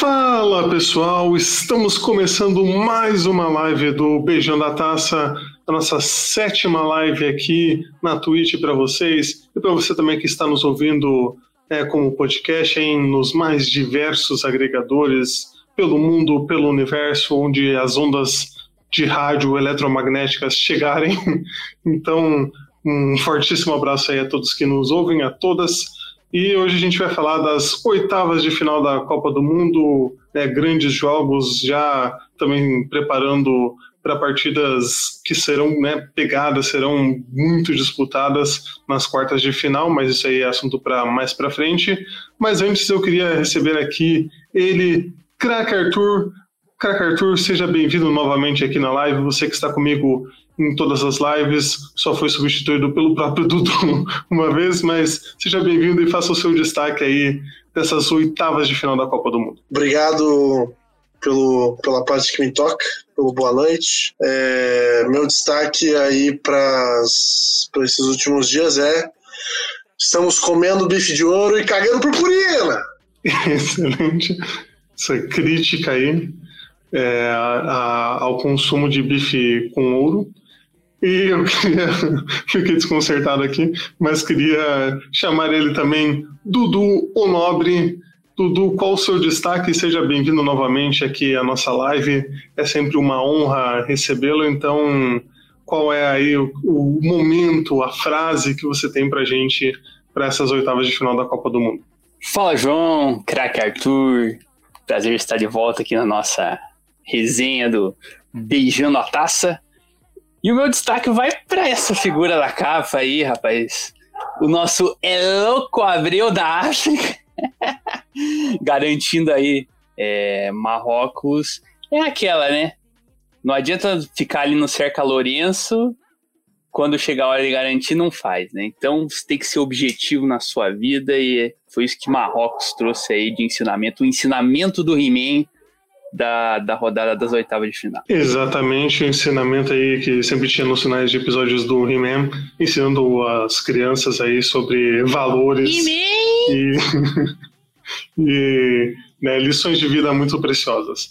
Fala pessoal, estamos começando mais uma live do Beijão da Taça, a nossa sétima live aqui na Twitch para vocês e para você também que está nos ouvindo é, como podcast em nos mais diversos agregadores pelo mundo, pelo universo, onde as ondas de rádio eletromagnéticas chegarem. Então, um fortíssimo abraço aí a todos que nos ouvem, a todas. E hoje a gente vai falar das oitavas de final da Copa do Mundo, né, grandes jogos, já também preparando para partidas que serão né, pegadas, serão muito disputadas nas quartas de final, mas isso aí é assunto para mais para frente. Mas antes eu queria receber aqui ele, Crack Arthur. Crack Arthur, seja bem-vindo novamente aqui na live. Você que está comigo em todas as lives, só foi substituído pelo próprio Dudu uma vez, mas seja bem-vindo e faça o seu destaque aí dessas oitavas de final da Copa do Mundo. Obrigado pelo, pela parte que me toca, pelo boa noite. É, meu destaque aí para esses últimos dias é estamos comendo bife de ouro e cagando purpurina. Excelente. Essa crítica aí é, a, a, ao consumo de bife com ouro. E eu queria, fiquei desconcertado aqui, mas queria chamar ele também Dudu o Nobre. Dudu, qual o seu destaque? Seja bem-vindo novamente aqui à nossa live. É sempre uma honra recebê-lo. Então, qual é aí o, o momento, a frase que você tem para gente para essas oitavas de final da Copa do Mundo? Fala, João, craque Arthur. Prazer estar de volta aqui na nossa resenha do Beijando a Taça. E o meu destaque vai para essa figura da capa aí, rapaz. O nosso Eloco Abreu da África. Garantindo aí é, Marrocos. É aquela, né? Não adianta ficar ali no cerca Lourenço. Quando chegar a hora de garantir, não faz, né? Então você tem que ser objetivo na sua vida e foi isso que Marrocos trouxe aí de ensinamento. O ensinamento do He-Man da, da rodada das oitavas de final. Exatamente, o ensinamento aí que sempre tinha nos finais de episódios do He-Man, ensinando as crianças aí sobre valores e, e né, lições de vida muito preciosas.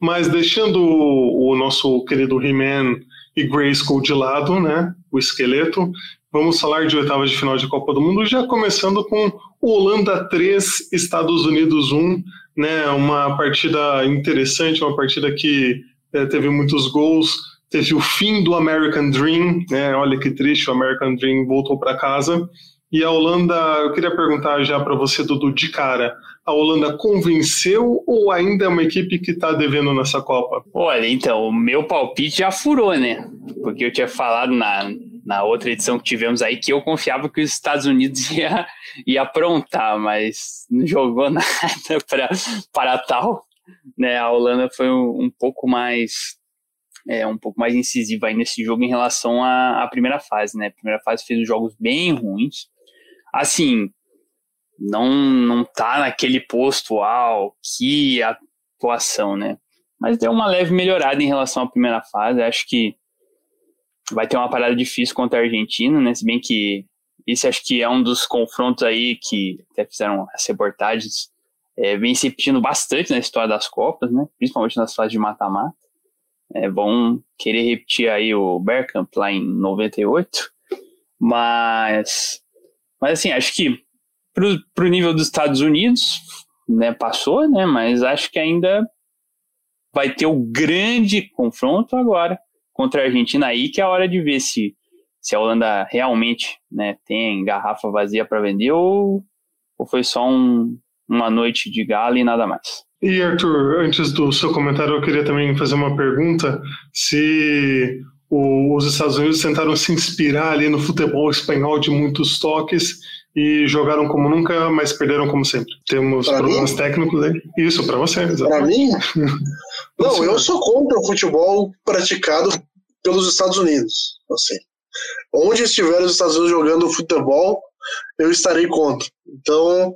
Mas deixando o nosso querido He-Man e Grayskull de lado, né, o esqueleto, vamos falar de oitavas de final de Copa do Mundo, já começando com Holanda 3, Estados Unidos 1, né, uma partida interessante, uma partida que é, teve muitos gols, teve o fim do American Dream, né, olha que triste, o American Dream voltou para casa, e a Holanda, eu queria perguntar já para você, Dudu, de cara, a Holanda convenceu ou ainda é uma equipe que está devendo nessa Copa? Olha, então, o meu palpite já furou, né? Porque eu tinha falado na, na outra edição que tivemos aí que eu confiava que os Estados Unidos ia, ia aprontar, mas não jogou nada para, tal. Né? A Holanda foi um, um pouco mais é, um pouco mais incisiva aí nesse jogo em relação à, à primeira fase, né? A primeira fase fez os jogos bem ruins. Assim, não não tá naquele posto, uau, que atuação, né? Mas deu uma leve melhorada em relação à primeira fase. Acho que vai ter uma parada difícil contra a Argentina, né? Se bem que esse acho que é um dos confrontos aí que até fizeram as reportagens, é, vem se repetindo bastante na história das Copas, né? Principalmente nas fases de mata-mata. É bom querer repetir aí o Bergkamp lá em 98, mas, mas assim, acho que pro, pro nível dos Estados Unidos, né, passou, né? Mas acho que ainda vai ter o grande confronto agora contra a Argentina aí, que é a hora de ver se, se a Holanda realmente né, tem garrafa vazia para vender ou, ou foi só um, uma noite de gala e nada mais. E Arthur, antes do seu comentário, eu queria também fazer uma pergunta: se o, os Estados Unidos tentaram se inspirar ali no futebol espanhol de muitos toques e jogaram como nunca, mas perderam como sempre. Temos pra problemas mim? técnicos aí. Isso, para você. Para mim? Não, eu sou contra o futebol praticado pelos Estados Unidos. Assim, onde estiver os Estados Unidos jogando futebol, eu estarei contra. Então,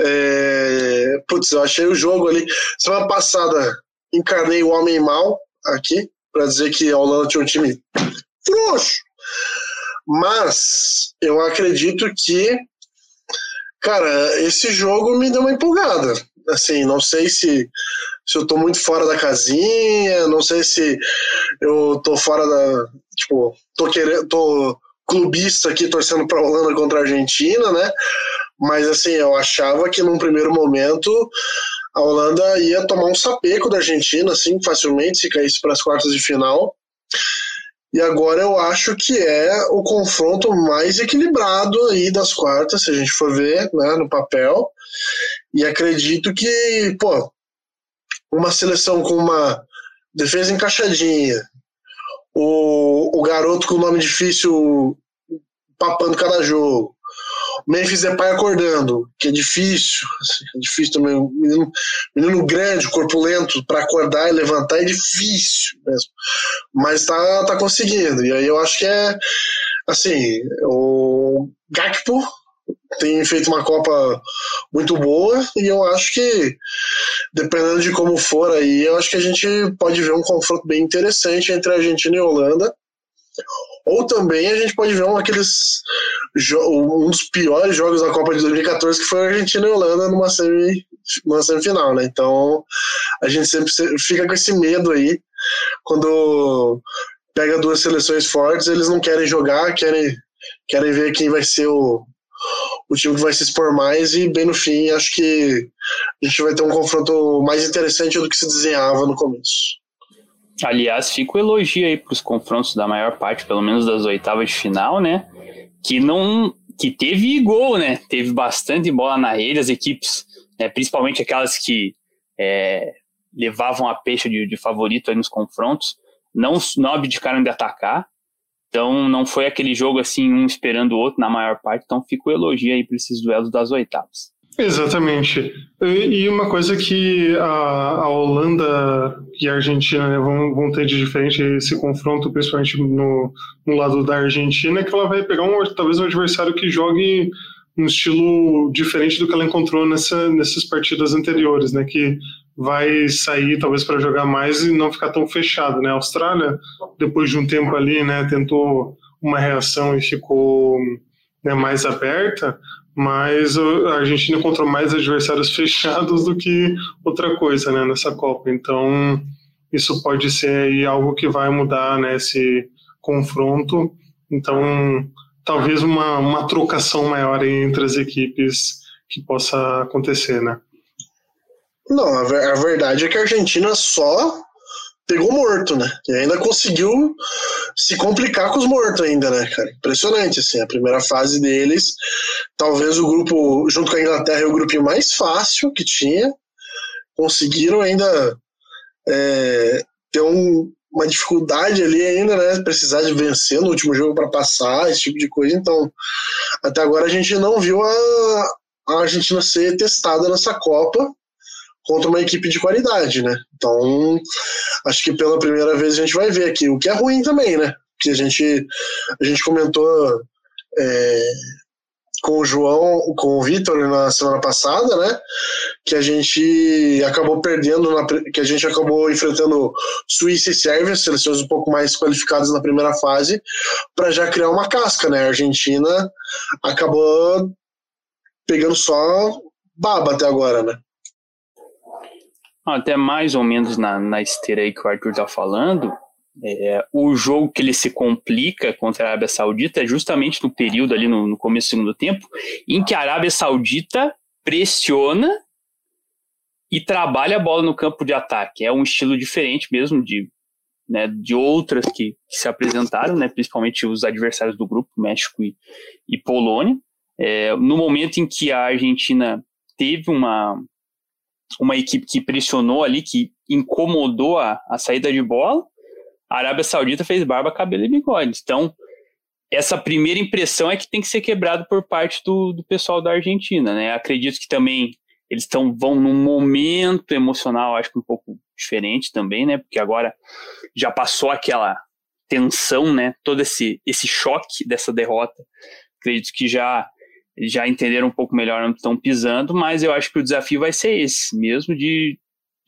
é... putz, eu achei o jogo ali. Semana passada encarnei o homem mal aqui para dizer que a Holanda tinha um time frouxo. Mas eu acredito que, cara, esse jogo me deu uma empolgada. Assim, não sei se, se eu tô muito fora da casinha, não sei se eu tô fora da. Tipo, tô querendo. tô clubista aqui torcendo pra Holanda contra a Argentina, né? Mas assim, eu achava que num primeiro momento a Holanda ia tomar um sapeco da Argentina, assim, facilmente, se caísse para as quartas de final. E agora eu acho que é o confronto mais equilibrado aí das quartas, se a gente for ver né, no papel. E acredito que, pô, uma seleção com uma defesa encaixadinha, o, o garoto com o nome difícil papando cada jogo, Memphis Depay acordando, que é difícil, assim, é difícil também. Menino, menino grande, corpulento, para acordar e levantar é difícil mesmo. Mas tá, tá conseguindo. E aí eu acho que é assim, o Gakpo tem feito uma Copa muito boa e eu acho que, dependendo de como for aí, eu acho que a gente pode ver um confronto bem interessante entre a Argentina e Holanda. Ou também a gente pode ver um, aqueles, um dos piores jogos da Copa de 2014, que foi Argentina e Holanda numa, semi, numa semifinal, né? Então a gente sempre fica com esse medo aí. Quando pega duas seleções fortes, eles não querem jogar, querem, querem ver quem vai ser o, o time que vai se expor mais e bem no fim acho que a gente vai ter um confronto mais interessante do que se desenhava no começo. Aliás, fica o elogio aí para os confrontos da maior parte, pelo menos das oitavas de final, né? Que não, que teve gol, né? Teve bastante bola na rede, as equipes, né? principalmente aquelas que é, levavam a peixe de, de favorito nos confrontos, não, não abdicaram de atacar. Então não foi aquele jogo assim, um esperando o outro na maior parte. Então fica o elogio aí para esses duelos das oitavas. Exatamente. E uma coisa que a, a Holanda e a Argentina né, vão, vão, ter de diferente esse confronto, principalmente no, no, lado da Argentina, é que ela vai pegar um, talvez um adversário que jogue um estilo diferente do que ela encontrou nessa, nessas partidas anteriores, né? Que vai sair talvez para jogar mais e não ficar tão fechado, né? A Austrália, depois de um tempo ali, né, tentou uma reação e ficou né, mais aberta, mas a Argentina encontrou mais adversários fechados do que outra coisa né, nessa Copa. Então, isso pode ser algo que vai mudar né, esse confronto. Então, talvez uma, uma trocação maior entre as equipes que possa acontecer, né? Não, a, a verdade é que a Argentina só pegou morto, né? E ainda conseguiu se complicar com os mortos ainda, né, cara? Impressionante, assim, a primeira fase deles, talvez o grupo, junto com a Inglaterra, é o grupo mais fácil que tinha, conseguiram ainda é, ter um, uma dificuldade ali ainda, né, precisar de vencer no último jogo para passar, esse tipo de coisa, então, até agora a gente não viu a, a Argentina ser testada nessa Copa, contra uma equipe de qualidade, né? Então, acho que pela primeira vez a gente vai ver aqui, o que é ruim também, né? Que a gente, a gente comentou é, com o João, com o Vitor na semana passada, né? Que a gente acabou perdendo, na, que a gente acabou enfrentando Suíça e Sérvia, seleções um pouco mais qualificadas na primeira fase, para já criar uma casca, né? A Argentina acabou pegando só baba até agora, né? Até mais ou menos na, na esteira aí que o Arthur está falando, é, o jogo que ele se complica contra a Arábia Saudita é justamente no período ali no, no começo do segundo tempo, em que a Arábia Saudita pressiona e trabalha a bola no campo de ataque. É um estilo diferente mesmo de, né, de outras que, que, se apresentaram, né, principalmente os adversários do grupo, México e, e Polônia. É, no momento em que a Argentina teve uma, uma equipe que pressionou ali, que incomodou a, a saída de bola, a Arábia Saudita fez barba, cabelo e bigode. Então, essa primeira impressão é que tem que ser quebrado por parte do, do pessoal da Argentina, né? Acredito que também eles tão, vão num momento emocional, acho que um pouco diferente também, né? Porque agora já passou aquela tensão, né? Todo esse, esse choque dessa derrota. Acredito que já já entenderam um pouco melhor onde estão pisando, mas eu acho que o desafio vai ser esse, mesmo de,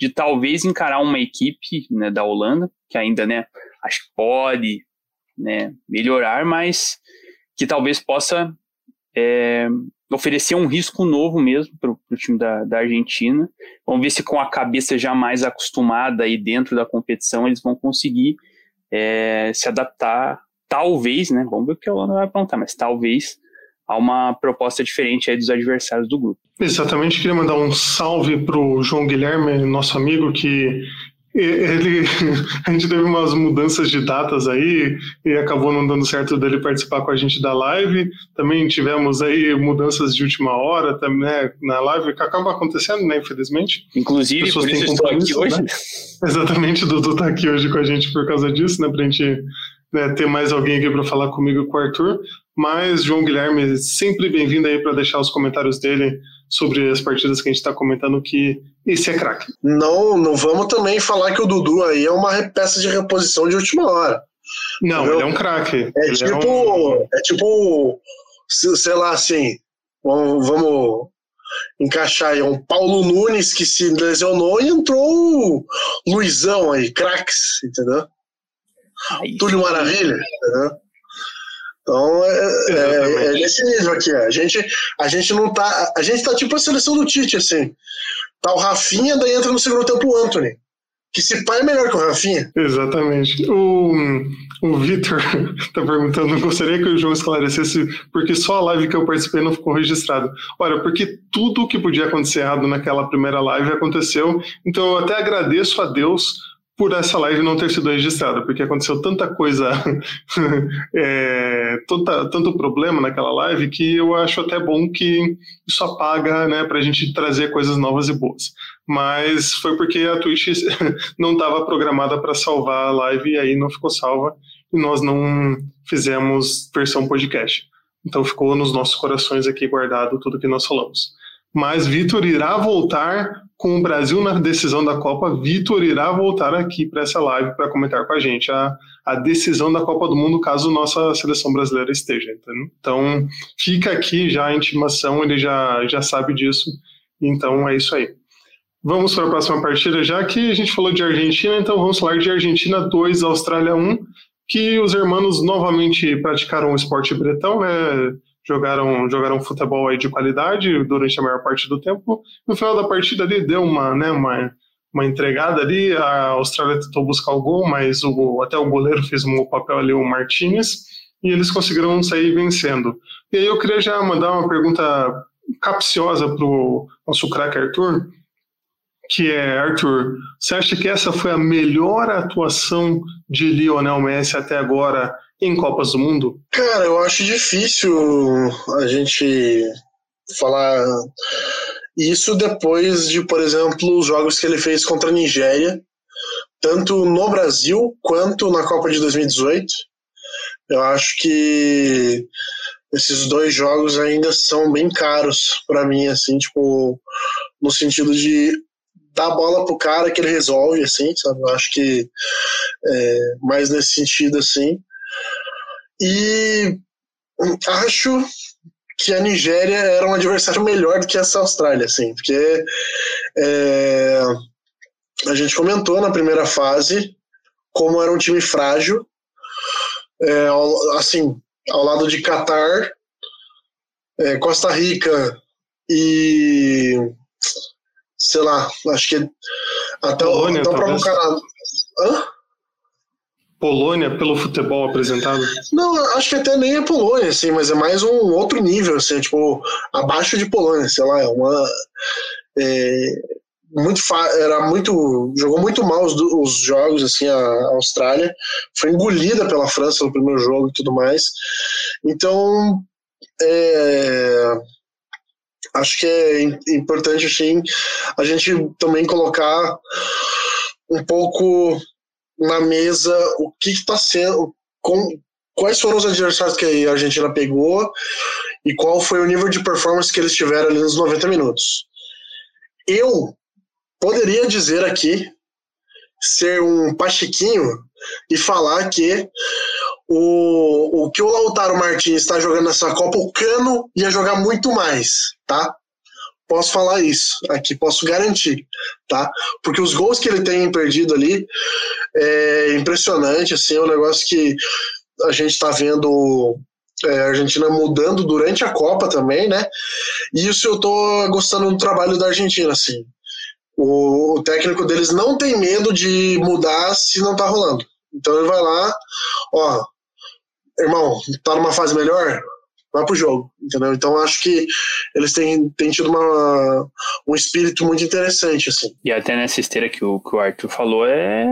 de talvez encarar uma equipe né, da Holanda, que ainda, né, acho que pode né, melhorar, mas que talvez possa é, oferecer um risco novo mesmo para o time da, da Argentina. Vamos ver se com a cabeça já mais acostumada aí dentro da competição eles vão conseguir é, se adaptar, talvez, né? Vamos ver o que a Holanda vai aprontar, mas talvez a uma proposta diferente aí dos adversários do grupo. Exatamente, queria mandar um salve para o João Guilherme, nosso amigo, que ele, a gente teve umas mudanças de datas aí e acabou não dando certo dele participar com a gente da live. Também tivemos aí mudanças de última hora também né, na live, que acaba acontecendo, né, infelizmente. Inclusive, Pessoas por isso estou aqui hoje. Né? Exatamente, o Dudu está aqui hoje com a gente por causa disso, né, para a gente né, ter mais alguém aqui para falar comigo com o Arthur. Mas, João Guilherme, sempre bem-vindo aí para deixar os comentários dele sobre as partidas que a gente está comentando, que esse é craque. Não, não vamos também falar que o Dudu aí é uma peça de reposição de última hora. Não, entendeu? ele é um craque. É tipo, é, um... é tipo, sei lá, assim, vamos, vamos encaixar aí um Paulo Nunes que se lesionou e entrou o Luizão aí, craques, entendeu? Ai, Túlio Maravilha, entendeu? Então é, é, é, nesse nível aqui. A gente, a gente não tá. A gente tá tipo a seleção do Tite, assim. Tá o Rafinha, daí entra no segundo tempo o Anthony. Que se pai é melhor que o Rafinha. Exatamente. O, o Vitor tá perguntando, gostaria que o João esclarecesse, porque só a live que eu participei não ficou registrado. Olha, porque tudo que podia acontecer errado naquela primeira live aconteceu. Então eu até agradeço a Deus por essa live não ter sido registrada, porque aconteceu tanta coisa, é, tanta, tanto problema naquela live que eu acho até bom que isso apaga, né, para a gente trazer coisas novas e boas. Mas foi porque a Twitch não estava programada para salvar a live e aí não ficou salva e nós não fizemos versão podcast. Então ficou nos nossos corações aqui guardado tudo que nós falamos mas Vitor irá voltar com o Brasil na decisão da Copa. Vitor irá voltar aqui para essa live para comentar com a gente a, a decisão da Copa do Mundo, caso nossa seleção brasileira esteja. Então, fica aqui já a intimação, ele já, já sabe disso. Então, é isso aí. Vamos para a próxima partida, já que a gente falou de Argentina, então vamos falar de Argentina 2, Austrália 1, que os hermanos novamente praticaram o esporte bretão, né? Jogaram, jogaram futebol aí de qualidade durante a maior parte do tempo. No final da partida ali deu uma, né, uma, uma entregada ali, a Austrália tentou buscar o gol, mas o, até o goleiro fez um papel ali, o Martinez, e eles conseguiram sair vencendo. E aí eu queria já mandar uma pergunta capciosa para o nosso craque Arthur, que é, Arthur, você acha que essa foi a melhor atuação de Lionel Messi até agora em Copas do Mundo? Cara, eu acho difícil a gente falar isso depois de, por exemplo, os jogos que ele fez contra a Nigéria, tanto no Brasil quanto na Copa de 2018. Eu acho que esses dois jogos ainda são bem caros para mim, assim, tipo, no sentido de dar a bola pro cara que ele resolve, assim, sabe? Eu acho que é, mais nesse sentido, assim. E acho que a Nigéria era um adversário melhor do que essa Austrália, assim, porque é, a gente comentou na primeira fase como era um time frágil, é, assim, ao lado de Catar, é, Costa Rica e sei lá, acho que até, Polônia, até o próprio Canadá. Hã? Polônia pelo futebol apresentado? Não, acho que até nem é Polônia, assim, mas é mais um outro nível, assim, tipo, abaixo de Polônia, sei lá, é uma. É, muito era muito jogou muito mal os, os, jogos assim a Austrália foi engolida pela França no primeiro jogo e tudo mais então é, acho que é importante assim a gente também colocar um pouco na mesa o que está sendo, com, quais foram os adversários que a Argentina pegou e qual foi o nível de performance que eles tiveram ali nos 90 minutos. Eu poderia dizer aqui, ser um pachiquinho e falar que o, o que o Lautaro Martins está jogando nessa Copa, o Cano ia jogar muito mais, tá? posso falar isso aqui, posso garantir, tá? Porque os gols que ele tem perdido ali é impressionante, assim, é um negócio que a gente está vendo é, a Argentina mudando durante a Copa também, né? E isso eu tô gostando do trabalho da Argentina, assim. O, o, técnico deles não tem medo de mudar se não tá rolando. Então ele vai lá, ó, irmão, tá numa fase melhor? Vai pro jogo, entendeu? Então acho que eles têm, têm tido uma, um espírito muito interessante, assim. E até nessa esteira que o, que o Arthur falou é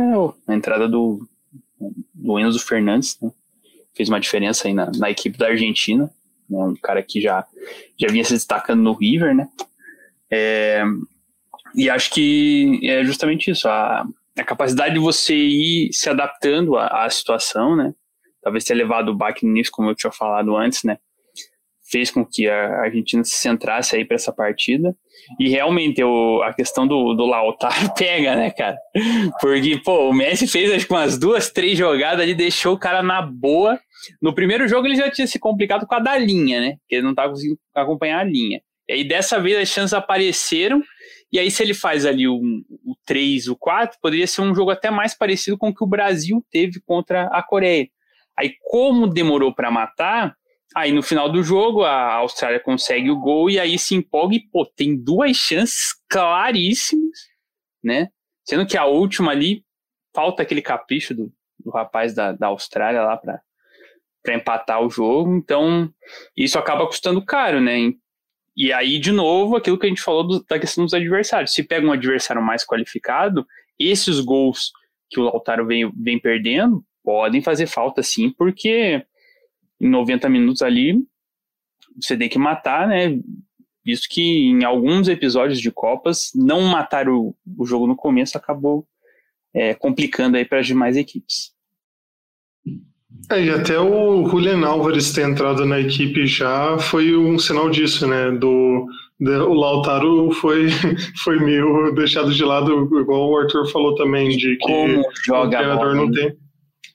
a entrada do, do Enzo Fernandes, né? fez uma diferença aí na, na equipe da Argentina, né, um cara que já, já vinha se destacando no River, né, é, e acho que é justamente isso, a, a capacidade de você ir se adaptando à, à situação, né, talvez ter levado o baque no início, como eu tinha falado antes, né, fez com que a Argentina se centrasse aí para essa partida. E realmente a questão do, do Lautaro pega, né, cara? Porque, pô, o Messi fez acho que umas duas, três jogadas ali, deixou o cara na boa. No primeiro jogo ele já tinha se complicado com a da linha, né? Que ele não tava conseguindo acompanhar a linha. E aí dessa vez as chances apareceram. E aí, se ele faz ali o, o 3, o 4, poderia ser um jogo até mais parecido com o que o Brasil teve contra a Coreia. Aí, como demorou para matar, Aí no final do jogo a Austrália consegue o gol e aí se empolga e pô, tem duas chances claríssimas, né? Sendo que a última ali falta aquele capricho do, do rapaz da, da Austrália lá para para empatar o jogo, então isso acaba custando caro, né? E aí, de novo, aquilo que a gente falou do, da questão dos adversários. Se pega um adversário mais qualificado, esses gols que o Lautaro vem, vem perdendo podem fazer falta sim, porque em 90 minutos ali, você tem que matar, né? Visto que em alguns episódios de Copas, não matar o, o jogo no começo acabou é, complicando aí para as demais equipes. É, e até o Julian Álvares ter entrado na equipe já foi um sinal disso, né? Do, do o Lautaro foi, foi meio deixado de lado, igual o Arthur falou também, de que Como joga o treinador não tem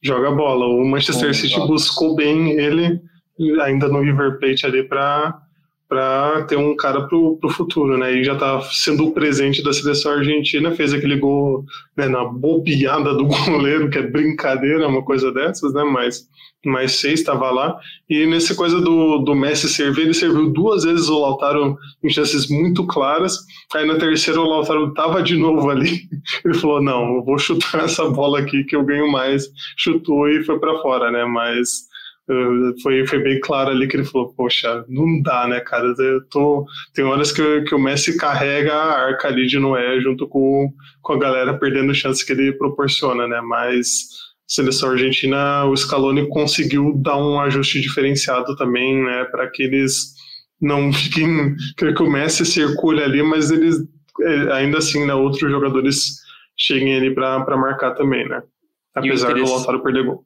joga bola. O Manchester City buscou bem ele ainda no River Plate ali para para ter um cara pro, pro futuro, né? E já tá sendo o presente da seleção argentina, fez aquele gol né, na bobeada do goleiro, que é brincadeira, uma coisa dessas, né? Mas mais seis estava lá. E nessa coisa do, do Messi servir, ele serviu duas vezes o Lautaro em chances muito claras. Aí na terceira o Lautaro tava de novo ali. Ele falou: "Não, eu vou chutar essa bola aqui que eu ganho mais". Chutou e foi para fora, né? Mas foi, foi bem claro ali que ele falou, poxa, não dá, né, cara? Eu tô, tem horas que, que o Messi carrega a arca ali de Noé junto com, com a galera perdendo chances que ele proporciona, né? Mas seleção argentina, o Scaloni conseguiu dar um ajuste diferenciado também, né, para que eles não fiquem, que o Messi circule ali, mas eles é, ainda assim, né, outros jogadores cheguem ali para marcar também, né, apesar do Lautaro perder gol.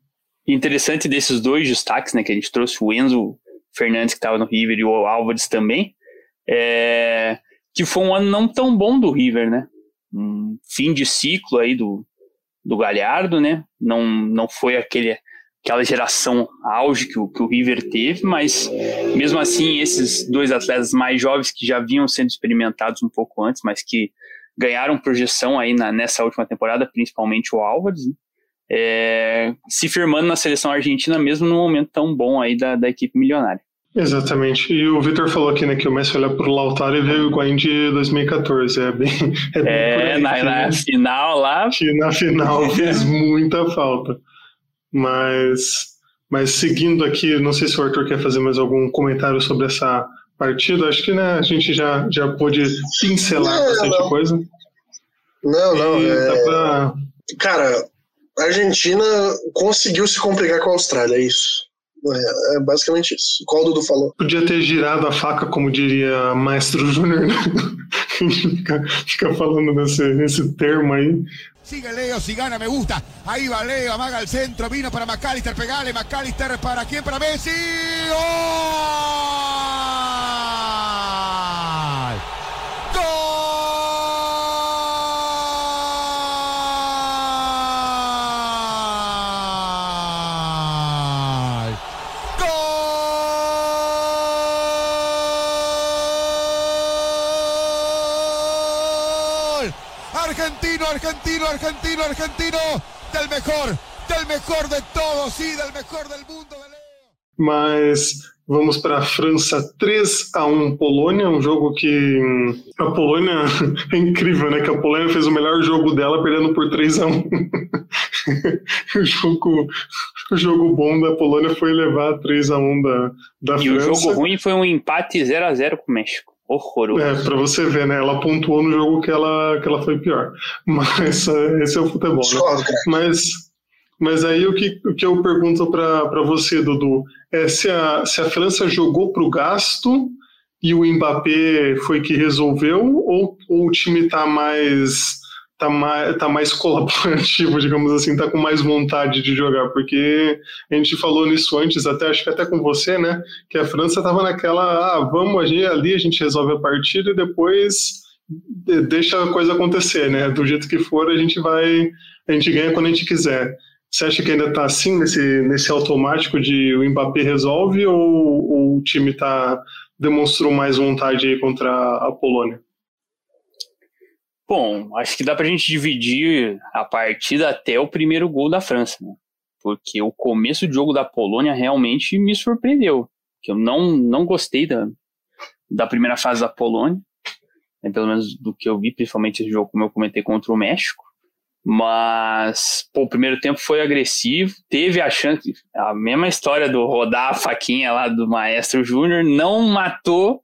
Interessante desses dois destaques, né, que a gente trouxe, o Enzo Fernandes que estava no River e o Álvares também, é, que foi um ano não tão bom do River, né, um fim de ciclo aí do, do Galhardo, né? Não, não foi aquele, aquela geração auge que o, que o River teve, mas mesmo assim, esses dois atletas mais jovens que já vinham sendo experimentados um pouco antes, mas que ganharam projeção aí na, nessa última temporada, principalmente o Álvares, né? É, se firmando na seleção argentina, mesmo num momento tão bom aí da, da equipe milionária. Exatamente. E o Vitor falou aqui né, que o Messi olha para o Lautaro e vê o Higuaín de 2014. É bem. É, bem é aí, na, na final lá. Que na final fez muita falta. Mas, mas seguindo aqui, não sei se o Arthur quer fazer mais algum comentário sobre essa partida. Acho que né, a gente já, já pôde pincelar não, bastante não. coisa. Não, não. É... Pra... Cara, a Argentina conseguiu se complicar com a Austrália, é isso. É, é basicamente isso. Qual o Dudu falou? Podia ter girado a faca, como diria Maestro Júnior, né? fica, fica falando nesse, nesse termo aí. Sigue Leo, si gana me gusta. Ahí va Leo, amaga al centro, vino para McAllister, pegale, McAllister para quién, para Messi. ¡Oh! Argentino, argentino, del mejor, del mejor de todos, sí, del mejor del mundo. Mas vamos para a França 3 a 1 Polônia, um jogo que hum, a Polônia é incrível, né? Que a Polônia fez o melhor jogo dela perdendo por 3 a 1. o jogo o jogo bom da Polônia foi levar 3 a 1 da, da e França. E o jogo ruim foi um empate 0 a 0 com o México. Horroroso. É, pra você ver, né? Ela pontuou no jogo que ela, que ela foi pior. Mas esse é o futebol, né? Mas, mas aí o que, o que eu pergunto para você, Dudu, é se a, se a França jogou pro gasto e o Mbappé foi que resolveu, ou, ou o time tá mais tá mais, tá mais colaborativo, digamos assim, tá com mais vontade de jogar, porque a gente falou nisso antes, até acho que até com você, né, que a França tava naquela, ah, vamos ali, ali a gente resolve a partida e depois deixa a coisa acontecer, né, do jeito que for a gente vai, a gente ganha quando a gente quiser. Você acha que ainda tá assim, nesse, nesse automático de o Mbappé resolve ou, ou o time tá, demonstrou mais vontade aí contra a Polônia? Bom, acho que dá pra gente dividir a partida até o primeiro gol da França, né? Porque o começo do jogo da Polônia realmente me surpreendeu. Que eu não, não gostei da, da primeira fase da Polônia, né? pelo menos do que eu vi, principalmente esse jogo, como eu comentei, contra o México. Mas, pô, o primeiro tempo foi agressivo, teve a chance, a mesma história do rodar a faquinha lá do Maestro Júnior, não matou,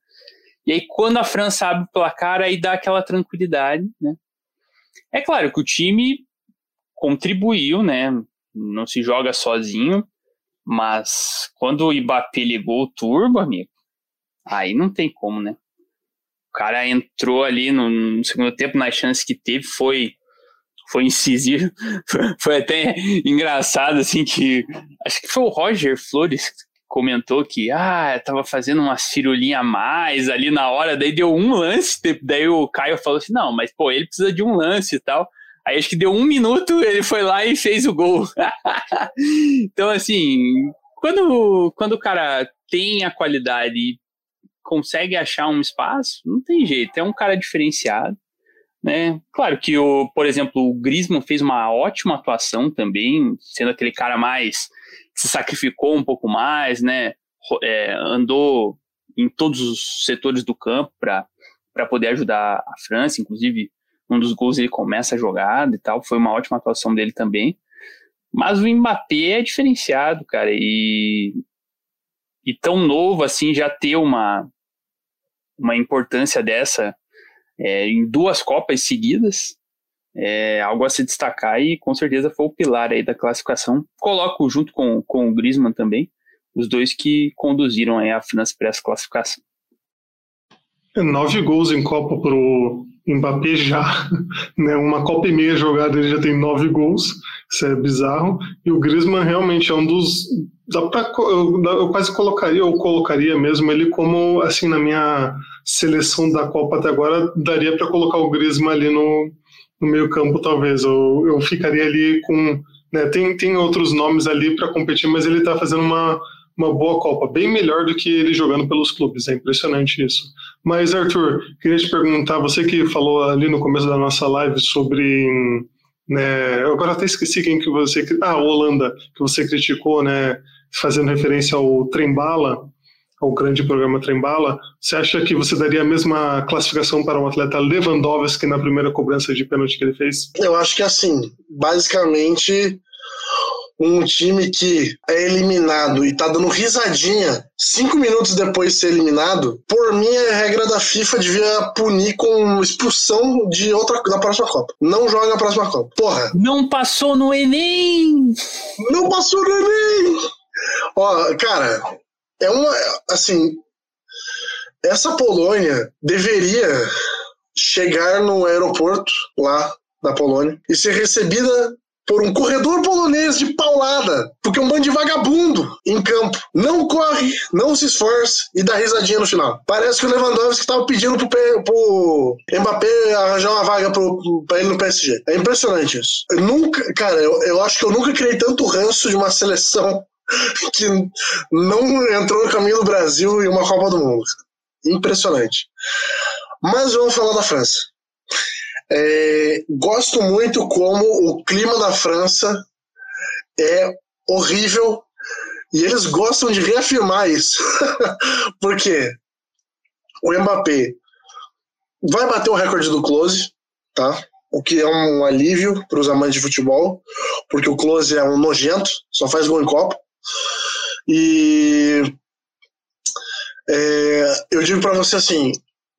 e aí, quando a França abre o placar, aí dá aquela tranquilidade, né? É claro que o time contribuiu, né? Não se joga sozinho, mas quando o Ibappé ligou o turbo, amigo, aí não tem como, né? O cara entrou ali no, no segundo tempo, na chance que teve, foi foi incisivo. Foi até engraçado, assim, que acho que foi o Roger Flores comentou que ah, tava fazendo uma cirulinha a mais ali na hora, daí deu um lance, daí o Caio falou assim: não, mas pô, ele precisa de um lance e tal. Aí acho que deu um minuto, ele foi lá e fez o gol. então, assim, quando, quando o cara tem a qualidade e consegue achar um espaço, não tem jeito, é um cara diferenciado. Né? Claro que, o, por exemplo, o Griezmann fez uma ótima atuação também, sendo aquele cara mais se sacrificou um pouco mais, né? É, andou em todos os setores do campo para poder ajudar a França, inclusive um dos gols ele começa a jogada e tal, foi uma ótima atuação dele também. Mas o Mbappé é diferenciado, cara, e, e tão novo assim já ter uma, uma importância dessa é, em duas Copas seguidas, é algo a se destacar e com certeza foi o pilar aí da classificação. Coloco junto com, com o Griezmann também, os dois que conduziram aí a França para essa classificação. Nove gols em Copa pro Mbappé já, né? Uma Copa e meia jogada ele já tem nove gols, isso é bizarro. E o Griezmann realmente é um dos, dá pra, eu, eu quase colocaria ou colocaria mesmo ele como assim na minha seleção da Copa até agora daria para colocar o Griezmann ali no no meio campo, talvez. Eu, eu ficaria ali com. Né, tem, tem outros nomes ali para competir, mas ele está fazendo uma, uma boa Copa, bem melhor do que ele jogando pelos clubes. É impressionante isso. Mas, Arthur, queria te perguntar, você que falou ali no começo da nossa live sobre. Né, eu agora até esqueci quem que você. Ah, Holanda, que você criticou, né? Fazendo referência ao Trembala ao grande programa Trembala, você acha que você daria a mesma classificação para o atleta Lewandowski na primeira cobrança de pênalti que ele fez? Eu acho que assim, basicamente um time que é eliminado e tá dando risadinha cinco minutos depois de ser eliminado, por mim a regra da FIFA devia punir com expulsão de outra da próxima Copa. Não joga na próxima Copa. Porra. Não passou no Enem! Não passou no Enem! Ó, cara, é uma. Assim. Essa Polônia deveria chegar no aeroporto lá da Polônia e ser recebida por um corredor polonês de paulada, porque é um bando de vagabundo em campo. Não corre, não se esforça e dá risadinha no final. Parece que o Lewandowski estava pedindo pro, pro Mbappé arranjar uma vaga pro, pra ele no PSG. É impressionante isso. Eu nunca, cara, eu, eu acho que eu nunca criei tanto ranço de uma seleção que não entrou no caminho do Brasil em uma Copa do Mundo. Impressionante. Mas vamos falar da França. É, gosto muito como o clima da França é horrível e eles gostam de reafirmar isso. Porque o Mbappé vai bater o recorde do Close, tá? O que é um alívio para os amantes de futebol, porque o Close é um nojento, só faz gol em copa. E é, eu digo para você assim,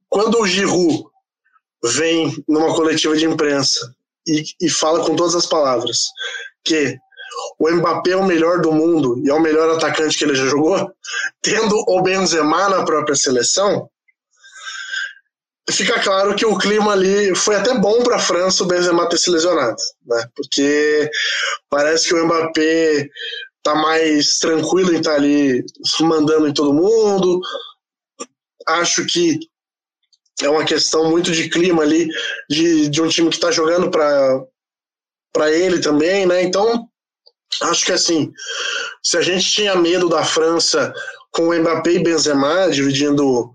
quando o Giroud vem numa coletiva de imprensa e, e fala com todas as palavras que o Mbappé é o melhor do mundo e é o melhor atacante que ele já jogou, tendo o Benzema na própria seleção, fica claro que o clima ali foi até bom para a França o Benzema ter se lesionado, né? Porque parece que o Mbappé tá mais tranquilo em estar tá ali mandando em todo mundo. Acho que é uma questão muito de clima ali, de, de um time que está jogando para ele também, né? Então, acho que assim, se a gente tinha medo da França com Mbappé e Benzema dividindo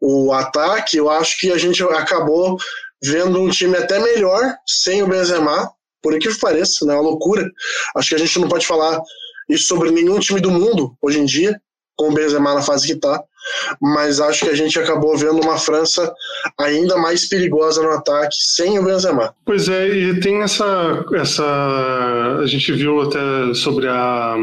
o ataque, eu acho que a gente acabou vendo um time até melhor sem o Benzema, por que pareça, né? Uma loucura. Acho que a gente não pode falar isso sobre nenhum time do mundo hoje em dia, com o Benzema na fase que está, mas acho que a gente acabou vendo uma França ainda mais perigosa no ataque sem o Benzema. Pois é, e tem essa, essa a gente viu até sobre a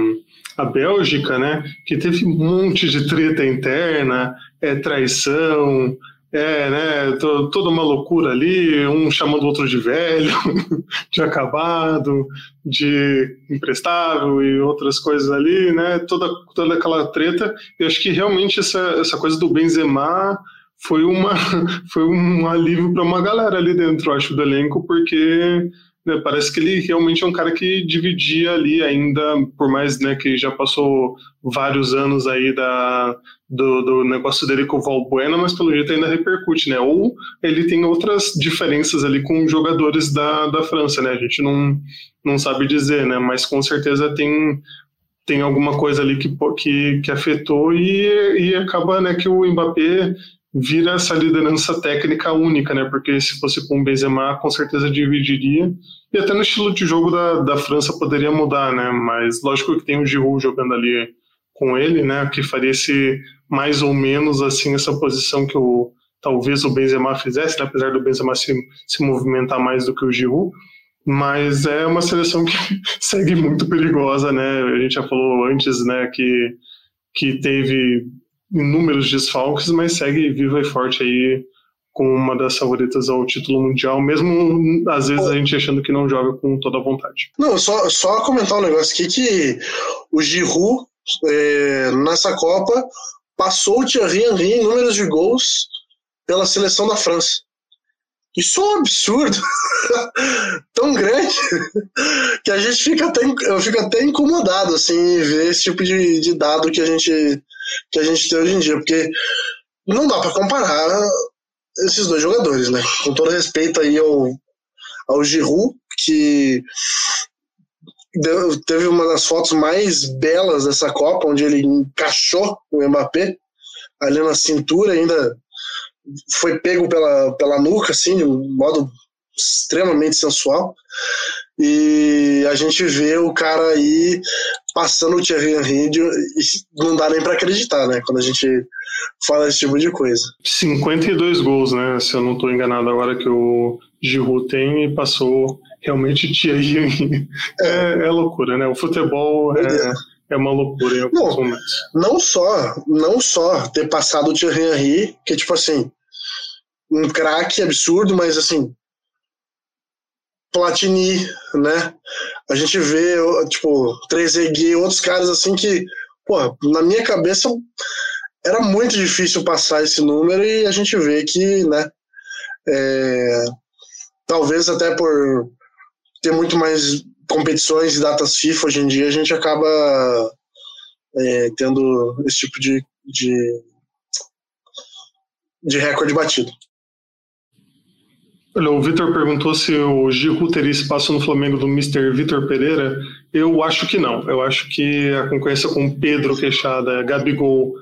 a Bélgica, né, que teve um monte de treta interna, é traição, é, né, toda uma loucura ali, um chamando o outro de velho, de acabado, de imprestável e outras coisas ali, né, toda, toda aquela treta. E acho que realmente essa, essa coisa do Benzema foi, uma, foi um alívio para uma galera ali dentro, acho, do elenco, porque né, parece que ele realmente é um cara que dividia ali ainda, por mais né, que já passou vários anos aí da, do, do negócio dele com o Valbuena, mas pelo jeito ainda repercute, né? Ou ele tem outras diferenças ali com jogadores da, da França, né? A gente não, não sabe dizer, né? Mas com certeza tem tem alguma coisa ali que, que, que afetou e, e acaba né, que o Mbappé vira essa liderança técnica única, né? Porque se fosse com o Benzema, com certeza dividiria. E até no estilo de jogo da, da França poderia mudar, né? Mas lógico que tem o Giroud jogando ali com ele, né? Que faria esse mais ou menos assim essa posição que o talvez o Benzema fizesse, né? apesar do Benzema se, se movimentar mais do que o Giroud. Mas é uma seleção que segue muito perigosa, né? A gente já falou antes, né? Que que teve inúmeros desfalques, mas segue viva e forte aí com uma das favoritas ao título mundial, mesmo às vezes a gente achando que não joga com toda a vontade. Não, só, só comentar um negócio aqui que o Giroud é, nessa Copa passou o Thierry Henry em números de gols pela seleção da França. Isso é um absurdo tão grande que a gente fica até, eu fico até incomodado assim, em ver esse tipo de, de dado que a gente que a gente tem hoje em dia, porque não dá para comparar esses dois jogadores, né? Com todo respeito aí ao, ao Giroud, que deu, teve uma das fotos mais belas dessa Copa, onde ele encaixou o Mbappé ali na cintura, ainda foi pego pela, pela nuca, assim, de um modo extremamente sensual. E a gente vê o cara aí passando o Thierry Henry e não dá nem para acreditar, né? Quando a gente fala esse tipo de coisa. 52 gols, né? Se eu não estou enganado agora que o Giroud tem e passou realmente Thierry Henry. É, é, é loucura, né? O futebol é, é uma loucura em alguns não, momentos. Não só, não só ter passado o Thierry Henry, que tipo assim, um craque absurdo, mas assim, Platini, né? A gente vê, tipo, 3EG e outros caras assim que, pô, na minha cabeça era muito difícil passar esse número e a gente vê que, né? É, talvez até por ter muito mais competições e datas FIFA hoje em dia, a gente acaba é, tendo esse tipo de, de, de recorde batido. Olha, o Vitor perguntou se o Giroud teria espaço no Flamengo do Mr. Vitor Pereira. Eu acho que não. Eu acho que a concorrência com Pedro Queixada, Gabigol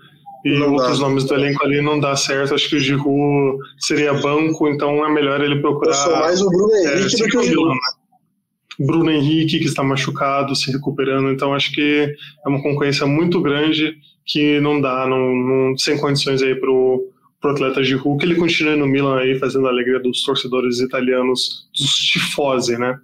e não outros dá. nomes do elenco ali não dá certo. Acho que o Giroud seria banco, então é melhor ele procurar. Eu sou mais o Bruno é, Henrique é, do que o Giroud. Né? Bruno Henrique, que está machucado, se recuperando. Então, acho que é uma concorrência muito grande que não dá, não, não sem condições aí para o atleta de Hulk. Ele continua no Milan aí, fazendo a alegria dos torcedores italianos, dos tifosi, né?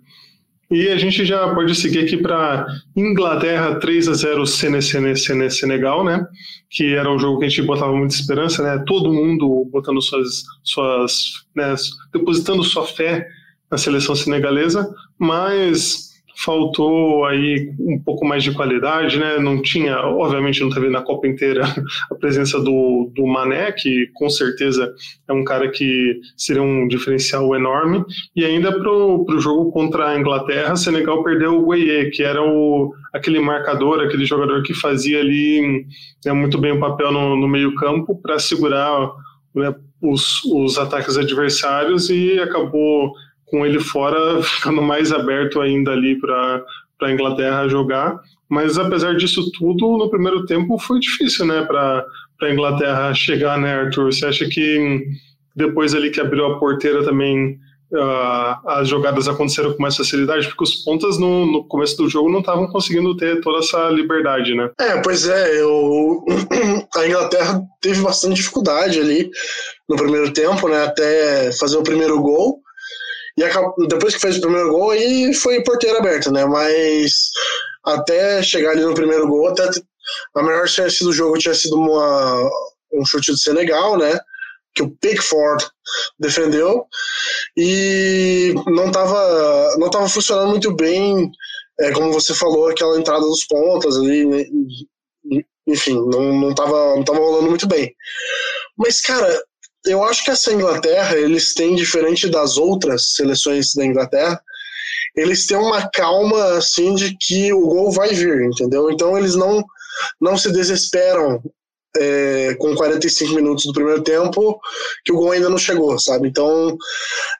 E a gente já pode seguir aqui para Inglaterra 3 a 0 Senegal, né? Que era um jogo que a gente botava muita esperança, né? Todo mundo botando suas, suas né? depositando sua fé na seleção senegalesa, mas faltou aí um pouco mais de qualidade, né? Não tinha, obviamente, não teve na Copa inteira a presença do, do Mané, que com certeza é um cara que seria um diferencial enorme. E ainda para o jogo contra a Inglaterra, Senegal perdeu o Gueye, que era o, aquele marcador, aquele jogador que fazia ali né, muito bem o papel no, no meio-campo para segurar né, os, os ataques adversários e acabou com ele fora, ficando mais aberto ainda ali para a Inglaterra jogar. Mas apesar disso tudo, no primeiro tempo foi difícil, né, para a Inglaterra chegar, né, Arthur? Você acha que depois ali que abriu a porteira também uh, as jogadas aconteceram com mais facilidade? Porque os pontas no, no começo do jogo não estavam conseguindo ter toda essa liberdade, né? É, pois é, eu... a Inglaterra teve bastante dificuldade ali no primeiro tempo, né, até fazer o primeiro gol. E acabou, depois que fez o primeiro gol, aí foi porteira aberta, né? Mas até chegar ali no primeiro gol, até a melhor chance do jogo tinha sido uma, um chute de Senegal, né? Que o Pickford defendeu e não estava não tava funcionando muito bem, é, como você falou, aquela entrada dos pontas ali, enfim, não, não, não tava rolando muito bem. Mas, cara, eu acho que essa Inglaterra, eles têm, diferente das outras seleções da Inglaterra, eles têm uma calma, assim, de que o gol vai vir, entendeu? Então eles não, não se desesperam é, com 45 minutos do primeiro tempo que o gol ainda não chegou, sabe? Então,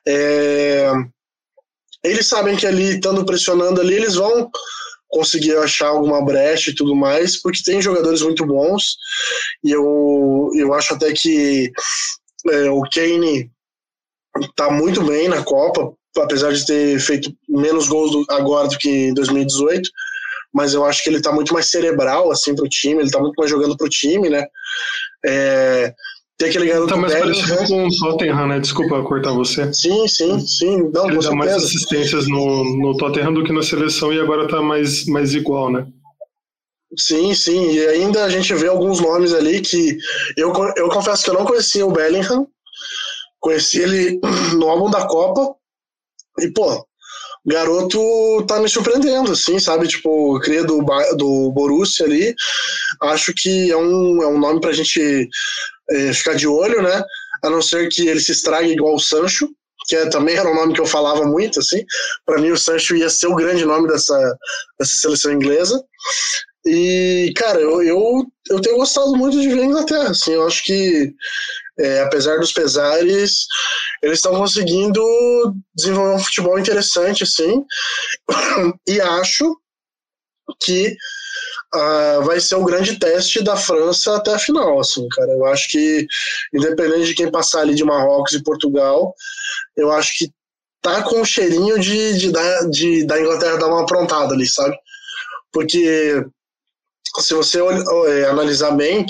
é, eles sabem que ali, estando pressionando ali, eles vão conseguir achar alguma brecha e tudo mais, porque tem jogadores muito bons, e eu, eu acho até que é, o Kane está muito bem na Copa, apesar de ter feito menos gols do, agora do que em 2018, mas eu acho que ele está muito mais cerebral assim para o time, ele está muito mais jogando para o time, né? É, tem aquele garoto tá mais parecido né? com o Tottenham, né? Desculpa cortar você. Sim, sim, sim. Não, ele dá mais assistências no, no Tottenham do que na seleção e agora está mais, mais igual, né? Sim, sim. E ainda a gente vê alguns nomes ali que eu, eu confesso que eu não conhecia o Bellingham. Conheci ele no álbum da Copa. E, pô, garoto tá me surpreendendo, assim, sabe? Tipo, cria do, do Borussia ali. Acho que é um, é um nome pra gente é, ficar de olho, né? A não ser que ele se estrague igual o Sancho, que é, também era um nome que eu falava muito, assim. Para mim, o Sancho ia ser o grande nome dessa, dessa seleção inglesa. E, cara, eu, eu, eu tenho gostado muito de ver a Inglaterra. Assim, eu acho que, é, apesar dos pesares, eles estão conseguindo desenvolver um futebol interessante, assim. E acho que uh, vai ser o grande teste da França até a final, assim, cara. Eu acho que, independente de quem passar ali de Marrocos e Portugal, eu acho que tá com um cheirinho de, de, de, de da Inglaterra dar uma aprontada ali, sabe? Porque se você é, analisar bem,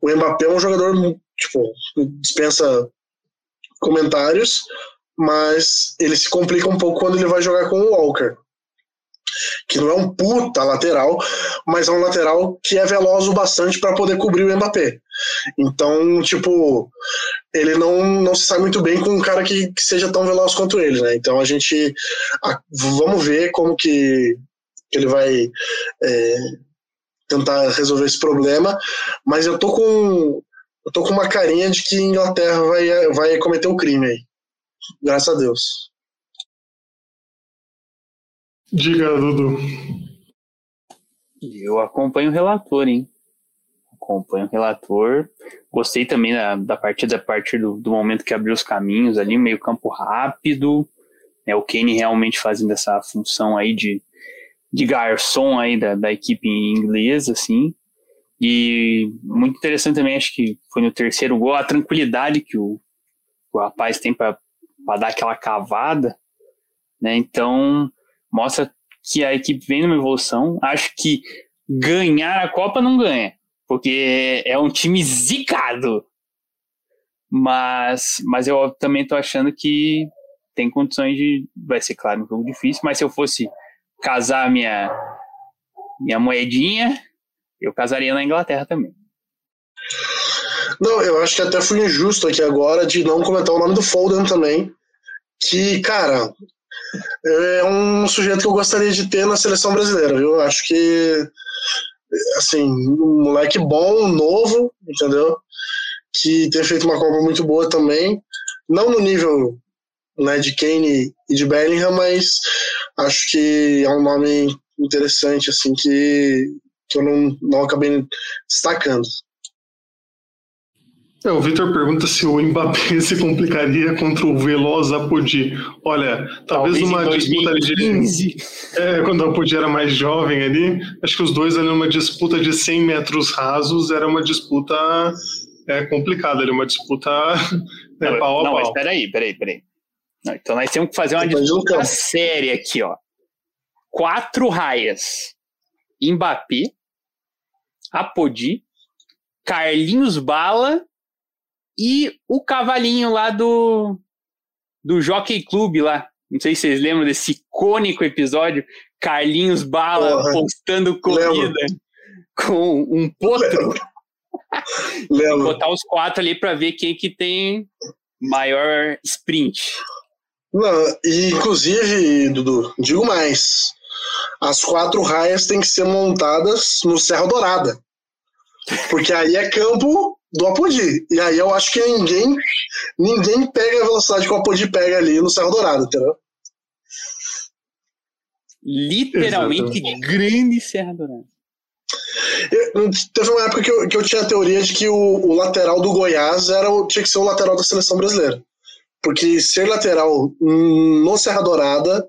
o Mbappé é um jogador, tipo, dispensa comentários, mas ele se complica um pouco quando ele vai jogar com o Walker. Que não é um puta lateral, mas é um lateral que é veloz o bastante para poder cobrir o Mbappé. Então, tipo, ele não, não se sai muito bem com um cara que, que seja tão veloz quanto ele, né? Então a gente. A, vamos ver como que, que ele vai. É, tentar resolver esse problema, mas eu tô com eu tô com uma carinha de que a Inglaterra vai, vai cometer um crime aí. Graças a Deus. Diga, Dudu. Eu acompanho o relator, hein? Acompanho o relator. Gostei também da, da partida a partir do, do momento que abriu os caminhos ali, meio campo rápido. É, o Kane realmente fazendo essa função aí de de garçom aí da, da equipe inglesa, assim. E muito interessante também, acho que foi no terceiro gol, a tranquilidade que o, o rapaz tem para dar aquela cavada, né? Então, Mostra que a equipe vem numa evolução. Acho que ganhar a Copa não ganha, porque é um time zicado. Mas, mas eu também tô achando que tem condições de. Vai ser, claro, um jogo difícil, mas se eu fosse casar minha, minha moedinha, eu casaria na Inglaterra também. Não, eu acho que até fui injusto aqui agora de não comentar o nome do Foden também. Que, cara, é um sujeito que eu gostaria de ter na seleção brasileira, viu? Eu acho que, assim, um moleque bom, novo, entendeu? Que tem feito uma Copa muito boa também. Não no nível né, de Kane e de Bellingham, mas acho que é um nome interessante, assim, que, que eu não, não acabei destacando. É, o Victor pergunta se o Mbappé se complicaria contra o Veloz Apodi. Olha, talvez, talvez uma disputa de. É, quando o Apodi era mais jovem ali, acho que os dois ali numa disputa de 100 metros rasos era uma disputa é, complicada ali, uma disputa é, não, pau a não, pau. mas peraí, peraí, peraí. Não, então nós temos que fazer uma disputa séria aqui, ó. Quatro raias. Mbappé, Apodi, Carlinhos Bala e o cavalinho lá do, do Jockey Club lá. Não sei se vocês lembram desse icônico episódio. Carlinhos Bala Porra. postando corrida Lembro. com um potro. Lembro. Botar os quatro ali para ver quem que tem maior sprint. Não, e inclusive, Dudu, digo mais. As quatro raias têm que ser montadas no Serra Dourada. Porque aí é campo do Apodi. E aí eu acho que ninguém ninguém pega a velocidade que o Apodi pega ali no Serra Dourada, entendeu? Literalmente Exatamente. grande Serra Dourada. Eu, teve uma época que eu, que eu tinha a teoria de que o, o lateral do Goiás era, tinha que ser o lateral da seleção brasileira. Porque ser lateral no Serra Dourada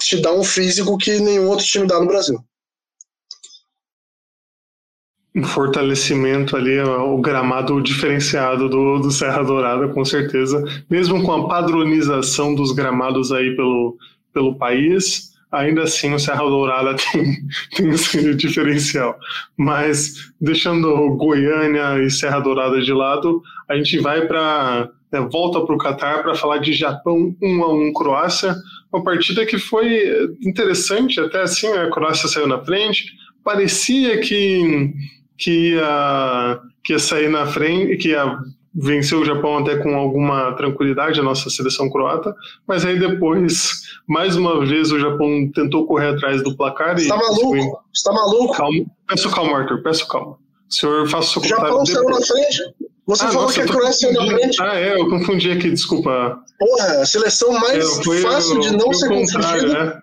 te dá um físico que nenhum outro time dá no Brasil um fortalecimento ali, o gramado diferenciado do, do Serra Dourada, com certeza. Mesmo com a padronização dos gramados aí pelo, pelo país, ainda assim o Serra Dourada tem, tem esse diferencial. Mas deixando Goiânia e Serra Dourada de lado, a gente vai para volta para o Catar para falar de Japão 1 a 1 Croácia, uma partida que foi interessante, até assim a Croácia saiu na frente, parecia que que ia, que ia sair na frente, que ia vencer o Japão até com alguma tranquilidade, a nossa seleção croata, mas aí depois, mais uma vez, o Japão tentou correr atrás do placar. Está maluco? Está maluco? Calma, peço calma, Arthur, peço calma. O senhor faça o seu comentário. O Japão saiu na frente? Você ah, falou nossa, que a Croácia na frente. Ah, é, eu confundi aqui, desculpa. Porra, a seleção mais é, foi, fácil de não ser confundida. Né?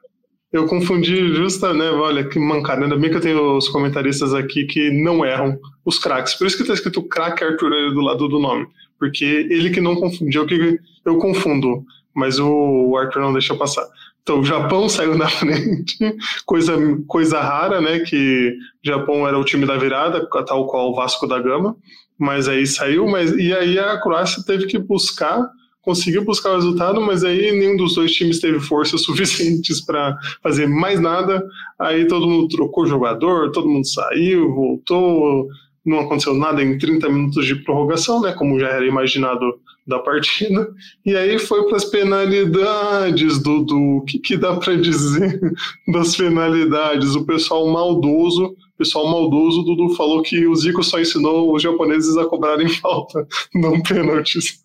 Eu confundi justa, né? Olha, que mancada. Ainda bem que eu tenho os comentaristas aqui que não erram os craques. Por isso que tá escrito craque Arthur do lado do nome. Porque ele que não confundiu, que eu confundo. Mas o Arthur não deixa passar. Então, o Japão saiu na frente, coisa, coisa rara, né? Que o Japão era o time da virada, tal qual o Vasco da Gama, mas aí saiu, mas e aí a Croácia teve que buscar conseguiu buscar o resultado, mas aí nenhum dos dois times teve forças suficientes para fazer mais nada. Aí todo mundo trocou jogador, todo mundo saiu, voltou, não aconteceu nada em 30 minutos de prorrogação, né, como já era imaginado da partida. E aí foi para as penalidades, Dudu. O que, que dá para dizer das penalidades? O pessoal maldoso, pessoal maldoso, Dudu falou que o Zico só ensinou os japoneses a cobrarem falta, não pênaltis.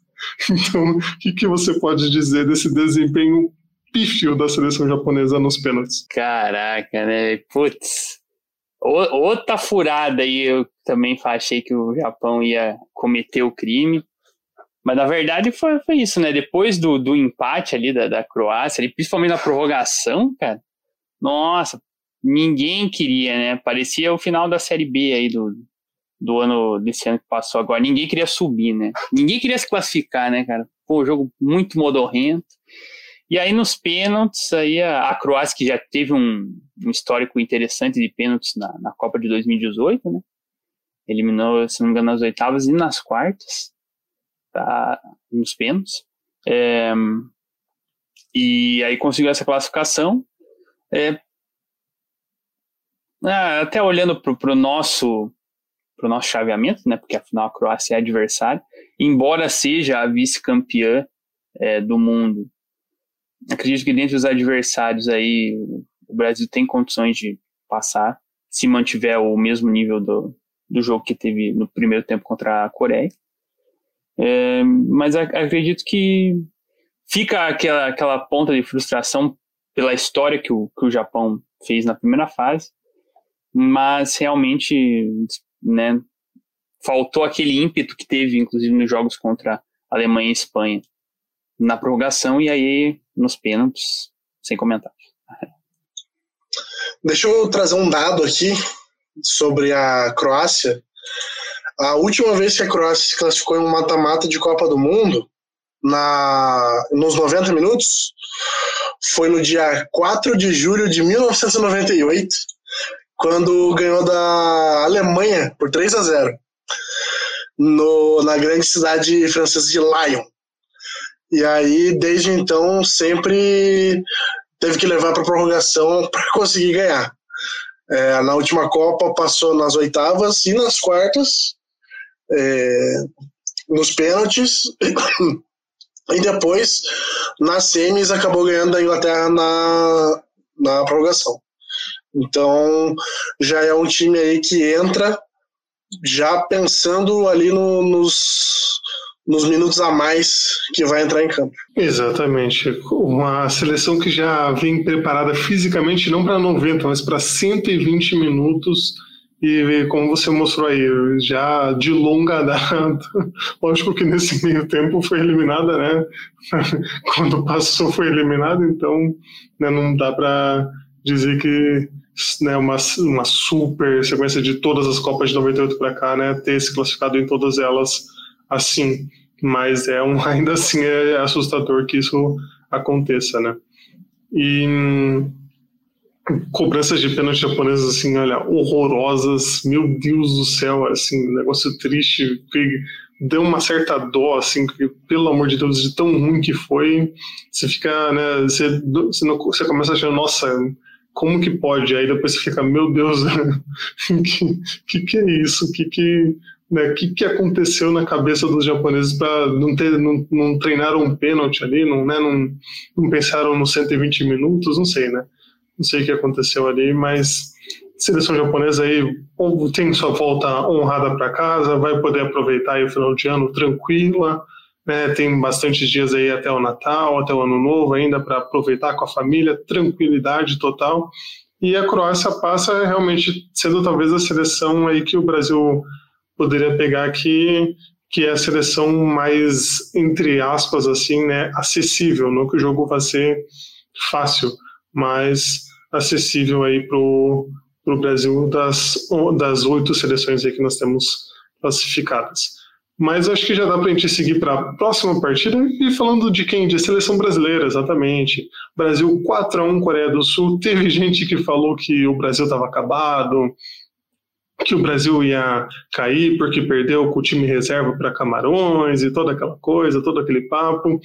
Então, o que, que você pode dizer desse desempenho pífio da seleção japonesa nos pênaltis? Caraca, né? Putz. Outra furada aí, eu também achei que o Japão ia cometer o crime. Mas na verdade foi, foi isso, né? Depois do, do empate ali da, da Croácia, principalmente na prorrogação, cara, nossa, ninguém queria, né? Parecia o final da Série B aí do, do ano desse ano que passou agora. Ninguém queria subir, né? Ninguém queria se classificar, né, cara? Pô, jogo muito modorrento. E aí nos pênaltis, aí a, a Croácia, que já teve um, um histórico interessante de pênaltis na, na Copa de 2018, né? Eliminou, se não me engano, nas oitavas e nas quartas, tá? Nos pênaltis. É, e aí conseguiu essa classificação. É, ah, até olhando para o nosso pro nosso chaveamento, né? Porque afinal a Croácia é adversária, embora seja a vice-campeã é, do mundo. Acredito que dentre os adversários aí o Brasil tem condições de passar se mantiver o mesmo nível do, do jogo que teve no primeiro tempo contra a Coreia. É, mas acredito que fica aquela, aquela ponta de frustração pela história que o, que o Japão fez na primeira fase, mas realmente né, faltou aquele ímpeto que teve, inclusive, nos jogos contra Alemanha e Espanha na prorrogação e aí nos pênaltis, sem comentários. Deixa eu trazer um dado aqui sobre a Croácia. A última vez que a Croácia se classificou em um mata-mata de Copa do Mundo, na, nos 90 minutos, foi no dia 4 de julho de 1998, quando ganhou da Alemanha por 3 a 0 no, na grande cidade francesa de Lyon. E aí, desde então, sempre teve que levar para prorrogação para conseguir ganhar. É, na última Copa passou nas oitavas e nas quartas, é, nos pênaltis, e depois nas semis acabou ganhando da Inglaterra na, na prorrogação. Então já é um time aí que entra já pensando ali no, nos, nos minutos a mais que vai entrar em campo. Exatamente. Uma seleção que já vem preparada fisicamente, não para 90, mas para 120 minutos. E como você mostrou aí, já de longa data, lógico que nesse meio tempo foi eliminada, né? Quando passou foi eliminada, então né, não dá para dizer que né, uma, uma super sequência de todas as Copas de 98 para cá, né, ter se classificado em todas elas assim. Mas é um, ainda assim é assustador que isso aconteça, né? E cobranças de pênalti japonesas assim, olha, horrorosas, meu Deus do céu, assim, negócio triste, que deu uma certa dó, assim, que, pelo amor de Deus, de tão ruim que foi, você fica, né, você, você, não, você começa a achar, nossa, como que pode? Aí depois você fica, meu Deus, que, que, que é isso? Que que, né, que que aconteceu na cabeça dos japoneses para não ter, não, não treinaram um pênalti ali, não, né, não, não pensaram nos 120 minutos, não sei, né? Não sei o que aconteceu ali, mas seleção japonesa aí tem sua volta honrada para casa, vai poder aproveitar o final de ano tranquila, né, tem bastantes dias aí até o Natal, até o Ano Novo ainda para aproveitar com a família, tranquilidade total. E a Croácia passa realmente sendo talvez a seleção aí que o Brasil poderia pegar aqui, que é a seleção mais, entre aspas, assim, né, acessível. Não que o jogo vai ser fácil, mas acessível aí para o Brasil das, das oito seleções aí que nós temos classificadas. Mas acho que já dá para a gente seguir para a próxima partida e falando de quem? De seleção brasileira, exatamente. Brasil 4 a 1 Coreia do Sul. Teve gente que falou que o Brasil estava acabado, que o Brasil ia cair porque perdeu com o time reserva para Camarões e toda aquela coisa, todo aquele papo.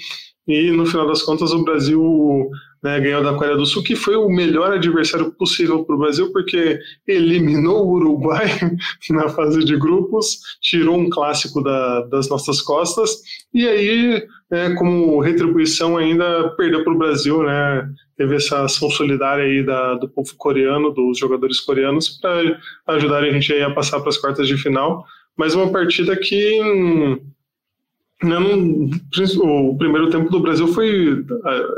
E no final das contas o Brasil né, ganhou da Coreia do Sul, que foi o melhor adversário possível para o Brasil, porque eliminou o Uruguai na fase de grupos, tirou um clássico da, das nossas costas, e aí, né, como retribuição, ainda perdeu para o Brasil, né? Teve essa ação solidária aí da, do povo coreano, dos jogadores coreanos, para ajudarem a gente a passar para as quartas de final. Mas uma partida que hum, não, o primeiro tempo do Brasil foi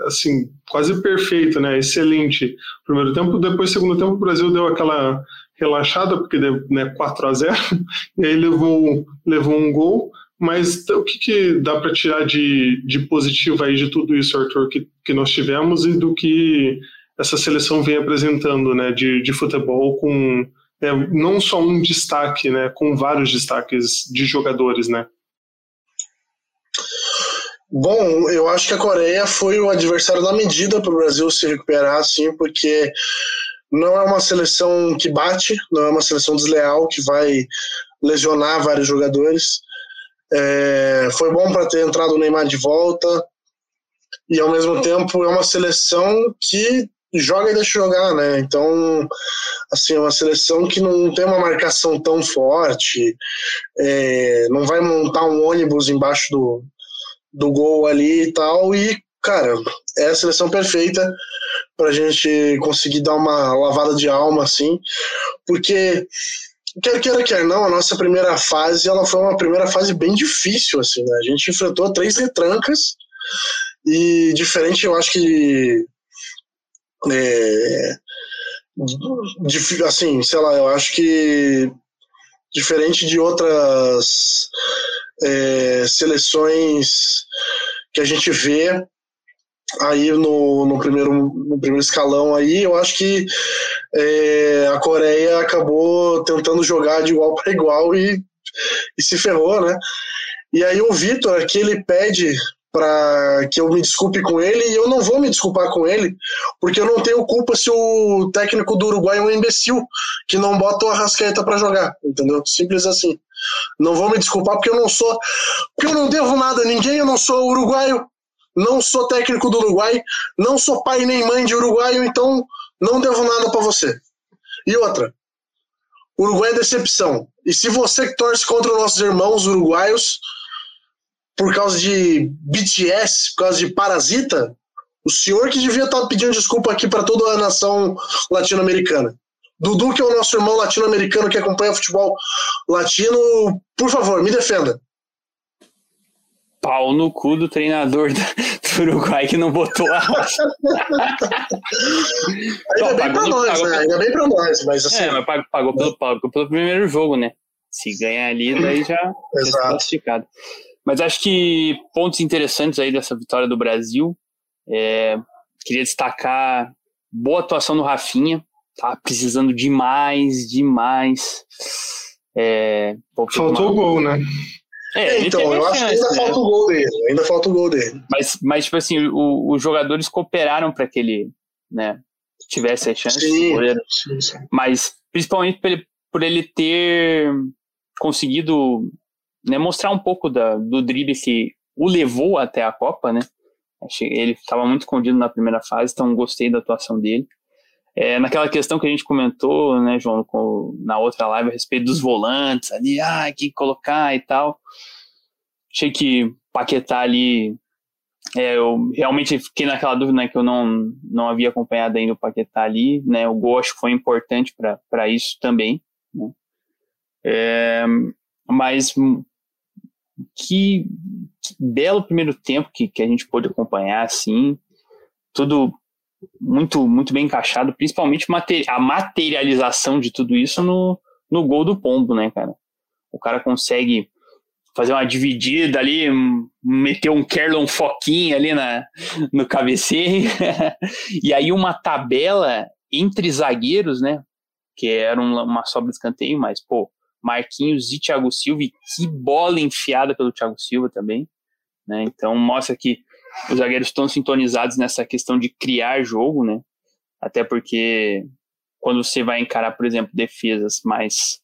assim quase perfeito, né? Excelente. Primeiro tempo, depois segundo tempo o Brasil deu aquela relaxada porque deu né, 4 a 0 e aí levou levou um gol. Mas o que, que dá para tirar de, de positivo aí de tudo isso, Arthur, que, que nós tivemos e do que essa seleção vem apresentando, né? De, de futebol com né, não só um destaque, né? Com vários destaques de jogadores, né? Bom, eu acho que a Coreia foi o adversário da medida para o Brasil se recuperar, assim, porque não é uma seleção que bate, não é uma seleção desleal que vai lesionar vários jogadores. É, foi bom para ter entrado o Neymar de volta e ao mesmo tempo é uma seleção que joga e deixa jogar, né? Então, assim, é uma seleção que não tem uma marcação tão forte, é, não vai montar um ônibus embaixo do, do gol ali e tal, e, cara, é a seleção perfeita para a gente conseguir dar uma lavada de alma, assim, porque quer queira, quer não, a nossa primeira fase, ela foi uma primeira fase bem difícil, assim, né? A gente enfrentou três retrancas e diferente, eu acho que é, assim, sei lá, eu acho que diferente de outras é, seleções que a gente vê aí no, no, primeiro, no primeiro escalão aí, eu acho que é, a Coreia acabou tentando jogar de igual para igual e, e se ferrou, né? E aí o Vitor aqui ele pede para que eu me desculpe com ele e eu não vou me desculpar com ele, porque eu não tenho culpa se o técnico do Uruguai é um imbecil que não bota o Arrascaeta para jogar, entendeu? Simples assim. Não vou me desculpar porque eu não sou, porque eu não devo nada a ninguém, eu não sou uruguaio, não sou técnico do Uruguai, não sou pai nem mãe de uruguaio, então não devo nada para você. E outra, Uruguai é decepção. E se você que torce contra nossos irmãos uruguaios, por causa de BTS, por causa de Parasita, o senhor que devia estar pedindo desculpa aqui para toda a nação latino-americana. Dudu, que é o nosso irmão latino-americano que acompanha futebol latino, por favor, me defenda. Pau no cu do treinador do, Uruguai que não botou a Ainda bem pra nós, pagou, né? Ainda bem pra nós, mas assim. É, mas pagou, pagou, pelo, pagou pelo primeiro jogo, né? Se ganhar ali, daí já é classificado. Mas acho que pontos interessantes aí dessa vitória do Brasil. É, queria destacar boa atuação do Rafinha, tá precisando demais, demais. É, Faltou o gol, né? É, então, eu acho que ainda né? falta o gol dele, ainda falta o gol dele. Mas, mas tipo assim, o, os jogadores cooperaram para que ele né, tivesse a chance. Sim, sim, sim. Mas principalmente por ele, por ele ter conseguido né, mostrar um pouco da, do drible que o levou até a Copa, né? Ele estava muito escondido na primeira fase, então gostei da atuação dele. É, naquela questão que a gente comentou, né, João, com, na outra live a respeito dos volantes ali, ah, que colocar e tal. Achei que Paquetá ali, é, eu realmente fiquei naquela dúvida né, que eu não, não havia acompanhado ainda o Paquetá ali, né, o gol acho que foi importante para isso também, né. É, mas que, belo primeiro tempo que, que a gente pôde acompanhar, assim, tudo muito muito bem encaixado, principalmente a materialização de tudo isso no, no gol do Pombo, né, cara? O cara consegue fazer uma dividida ali, meter um Kerlon Foquinha ali na, no cabeceio, e aí uma tabela entre zagueiros, né, que era uma, sobra de escanteio, mas, pô, Marquinhos e Thiago Silva, e que bola enfiada pelo Thiago Silva também. Né? Então mostra que os zagueiros estão sintonizados nessa questão de criar jogo, né? Até porque quando você vai encarar, por exemplo, defesas mais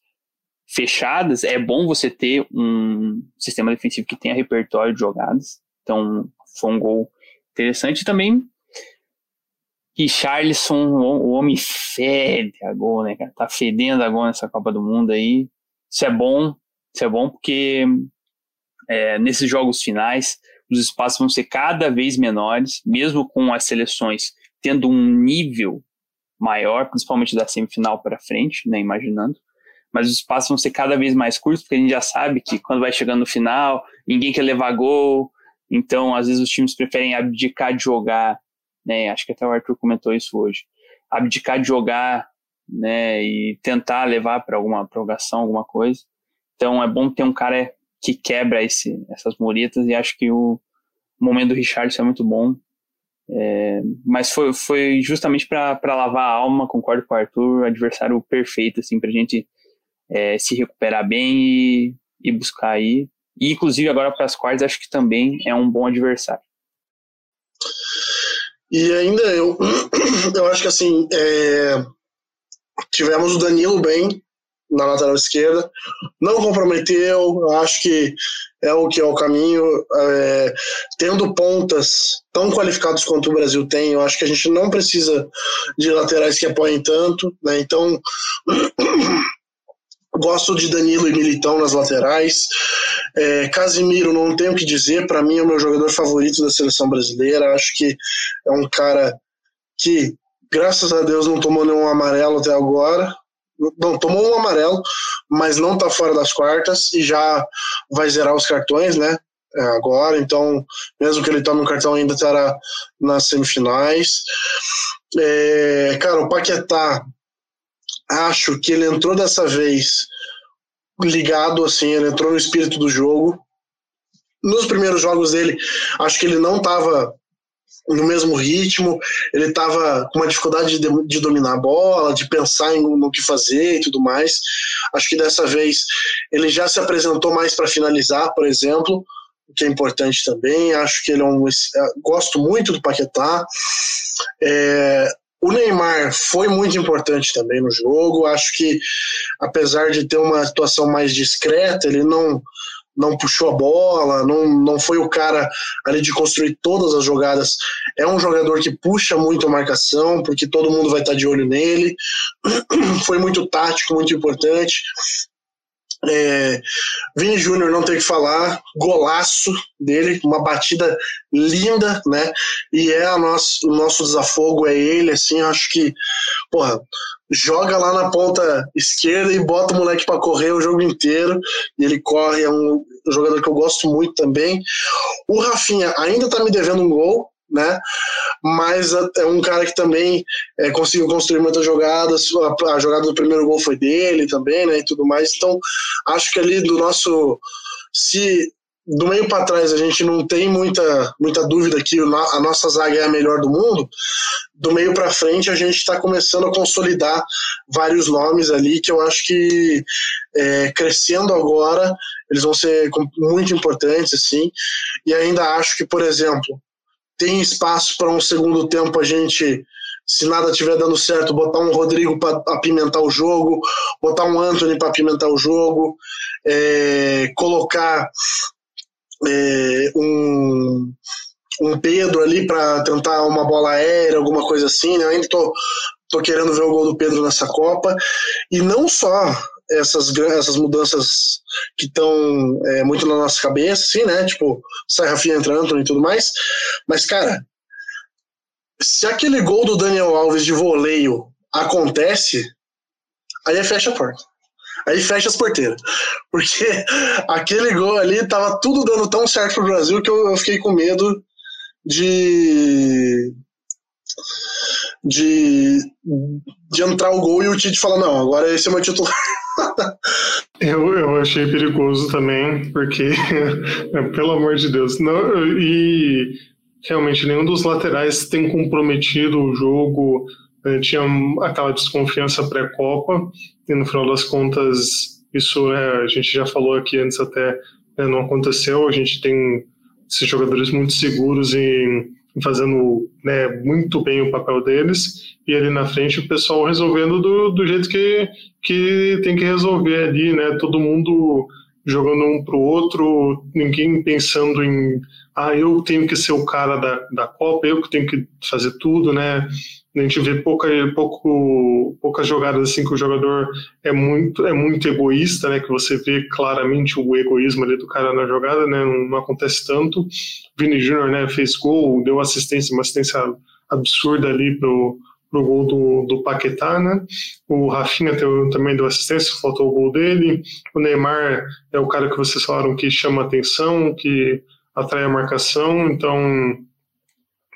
fechadas, é bom você ter um sistema defensivo que tenha repertório de jogadas. Então, foi um gol interessante. E também, o homem fede a gol, né, cara? Tá fedendo a gol nessa Copa do Mundo aí. Isso é bom, isso é bom porque é, nesses jogos finais os espaços vão ser cada vez menores, mesmo com as seleções tendo um nível maior, principalmente da semifinal para frente, né, imaginando. Mas os espaços vão ser cada vez mais curtos, porque a gente já sabe que quando vai chegando no final, ninguém quer levar gol, então às vezes os times preferem abdicar de jogar, né? Acho que até o Arthur comentou isso hoje. Abdicar de jogar né, e tentar levar para alguma prorrogação, alguma coisa. Então é bom ter um cara que quebra esse, essas muretas e acho que o momento do Richardson é muito bom. É, mas foi, foi justamente para lavar a alma, concordo com o Arthur, adversário perfeito assim, para a gente é, se recuperar bem e, e buscar aí. E inclusive agora para as quartas acho que também é um bom adversário. E ainda eu, eu acho que assim, é, Tivemos o Danilo bem, na lateral esquerda. Não comprometeu, acho que é o que é o caminho. É, tendo pontas tão qualificados quanto o Brasil tem, eu acho que a gente não precisa de laterais que apoiem tanto. Né? Então, gosto de Danilo e Militão nas laterais. É, Casimiro, não tenho o que dizer, para mim é o meu jogador favorito da seleção brasileira. Acho que é um cara que, graças a Deus, não tomou nenhum amarelo até agora. Não, tomou um amarelo, mas não está fora das quartas e já vai zerar os cartões, né? É, agora, então, mesmo que ele tome um cartão, ainda estará nas semifinais. É, cara, o Paquetá, acho que ele entrou dessa vez ligado, assim, ele entrou no espírito do jogo. Nos primeiros jogos dele, acho que ele não estava no mesmo ritmo, ele estava com uma dificuldade de, de, dominar a bola, de pensar em, no que fazer e tudo mais. Acho que dessa vez ele já se apresentou mais para finalizar, por exemplo, o que é importante também. Acho que ele é um. Gosto muito do Paquetá. É, o Neymar foi muito importante também no jogo. Acho que, apesar de ter uma situação mais discreta, ele não não puxou a bola, não, não foi o cara ali de construir todas as jogadas. É um jogador que puxa muito a marcação, porque todo mundo vai estar de olho nele. Foi muito tático, muito importante. É, Vini Júnior não tem que falar, golaço dele, uma batida linda, né? E é a nosso, o nosso desafogo, é ele, assim, acho que, porra, joga lá na ponta esquerda e bota o moleque para correr o jogo inteiro, e ele corre, é um jogador que eu gosto muito também. O Rafinha ainda tá me devendo um gol, né? Mas é um cara que também é, conseguiu construir muitas jogadas. A, a, jogada do primeiro gol foi dele também, né? E tudo mais. Então, acho que ali do nosso. Se do meio para trás a gente não tem muita, muita dúvida que a nossa zaga é a melhor do mundo, do meio para frente a gente está começando a consolidar vários nomes ali que eu acho que é, crescendo agora eles vão ser muito importantes assim e ainda acho que por exemplo tem espaço para um segundo tempo a gente, se nada estiver dando certo, botar um Rodrigo para apimentar o jogo, botar um Anthony para apimentar o jogo, é, colocar é, um, um Pedro ali para tentar uma bola aérea, alguma coisa assim. Né? Eu ainda tô, tô querendo ver o gol do Pedro nessa Copa. E não só essas, essas mudanças que estão é, muito na nossa cabeça, assim, né? Tipo, sai Rafinha entrando e tudo mais. Mas, cara, se aquele gol do Daniel Alves de voleio acontece, aí é fecha a porta. Aí fecha as porteiras. Porque aquele gol ali tava tudo dando tão certo pro Brasil que eu, eu fiquei com medo de de, de entrar o gol e o Tite falar, não, agora esse é meu titular. eu, eu achei perigoso também, porque, pelo amor de Deus, não, e realmente nenhum dos laterais tem comprometido o jogo, né, tinha aquela desconfiança pré-copa, e no final das contas, isso né, a gente já falou aqui antes até, né, não aconteceu, a gente tem esses jogadores muito seguros em fazendo né, muito bem o papel deles, e ali na frente o pessoal resolvendo do, do jeito que, que tem que resolver ali, né? Todo mundo jogando um pro outro, ninguém pensando em ah, eu tenho que ser o cara da, da Copa, eu que tenho que fazer tudo, né? A gente vê pouca, pouco, poucas jogadas assim que o jogador é muito, é muito egoísta, né? Que você vê claramente o egoísmo ali do cara na jogada, né? Não, não acontece tanto. Vini Júnior, né? Fez gol, deu assistência, uma assistência absurda ali pro, pro gol do, do Paquetá, né? O Rafinha também deu assistência, faltou o gol dele. O Neymar é o cara que vocês falaram que chama atenção, que atrai a marcação, então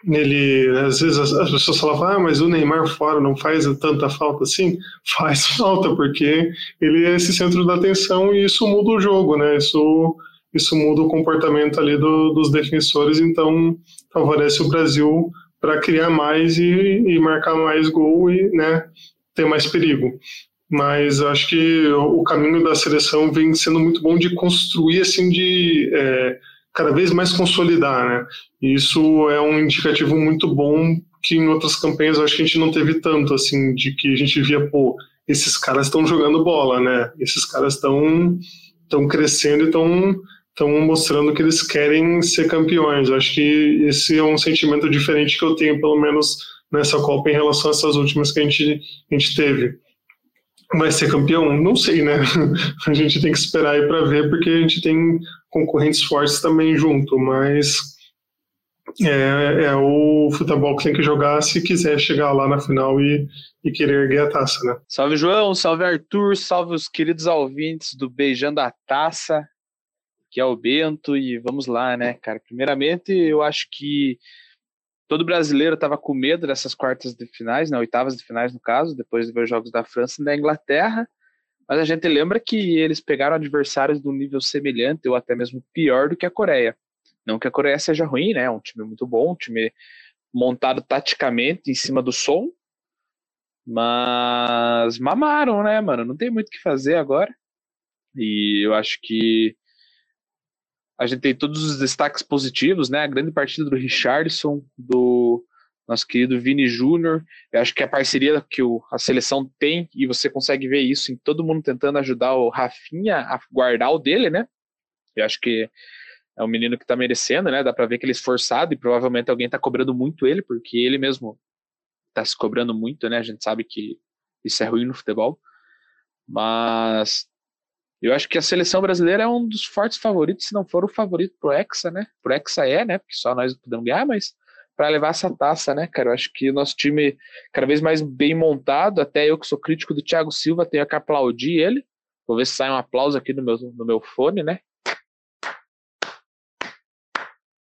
ele às vezes as, as, pessoas falavam, ah, mas o Neymar fora não faz tanta falta assim? Faz falta, porque ele é esse centro da atenção e isso muda o jogo, né? Isso, isso muda o comportamento ali do, dos defensores, então favorece o Brasil para criar mais e, e, marcar mais gol e né, ter mais perigo. Mas acho que o caminho da seleção vem sendo muito bom de construir, assim, de é, cada vez mais consolidar, né? E isso é um indicativo muito bom que em outras campanhas acho que a gente não teve tanto, assim, de que a gente via, pô, esses caras estão jogando bola, né? Esses caras estão estão crescendo e estão estão mostrando que eles querem ser campeões. Acho que esse é um sentimento diferente que eu tenho, pelo menos nessa Copa, em relação a essas últimas que a gente, a gente teve. Vai ser campeão? Não sei, né? A gente tem que esperar aí para ver, porque a gente tem concorrentes fortes também junto, mas é, é, o futebol que tem que jogar se quiser chegar lá na final e, e querer erguer a taça, né? Salve João, salve Arthur, salve os queridos ouvintes do Beijando a Taça, que é o Bento, e vamos lá, né, cara? Primeiramente, eu acho que todo brasileiro estava com medo dessas quartas de finais, né, oitavas de finais no caso, depois de ver os jogos da França e da Inglaterra, mas a gente lembra que eles pegaram adversários de um nível semelhante ou até mesmo pior do que a Coreia. Não que a Coreia seja ruim, né? É um time muito bom, um time montado taticamente em cima do som, mas mamaram, né, mano? Não tem muito o que fazer agora. E eu acho que a gente tem todos os destaques positivos, né? A grande partida do Richardson, do nosso querido Vini Júnior. Eu acho que a parceria que o, a seleção tem, e você consegue ver isso em todo mundo tentando ajudar o Rafinha a guardar o dele, né? Eu acho que é um menino que tá merecendo, né? Dá pra ver que ele é esforçado e provavelmente alguém tá cobrando muito ele, porque ele mesmo tá se cobrando muito, né? A gente sabe que isso é ruim no futebol. Mas eu acho que a seleção brasileira é um dos fortes favoritos, se não for o favorito pro Hexa, né? Pro Hexa é, né? Porque só nós podemos ganhar, mas para levar essa taça, né, cara? Eu acho que o nosso time cada vez mais bem montado, até eu que sou crítico do Thiago Silva, tenho que aplaudir ele. Vou ver se sai um aplauso aqui no meu, no meu fone, né?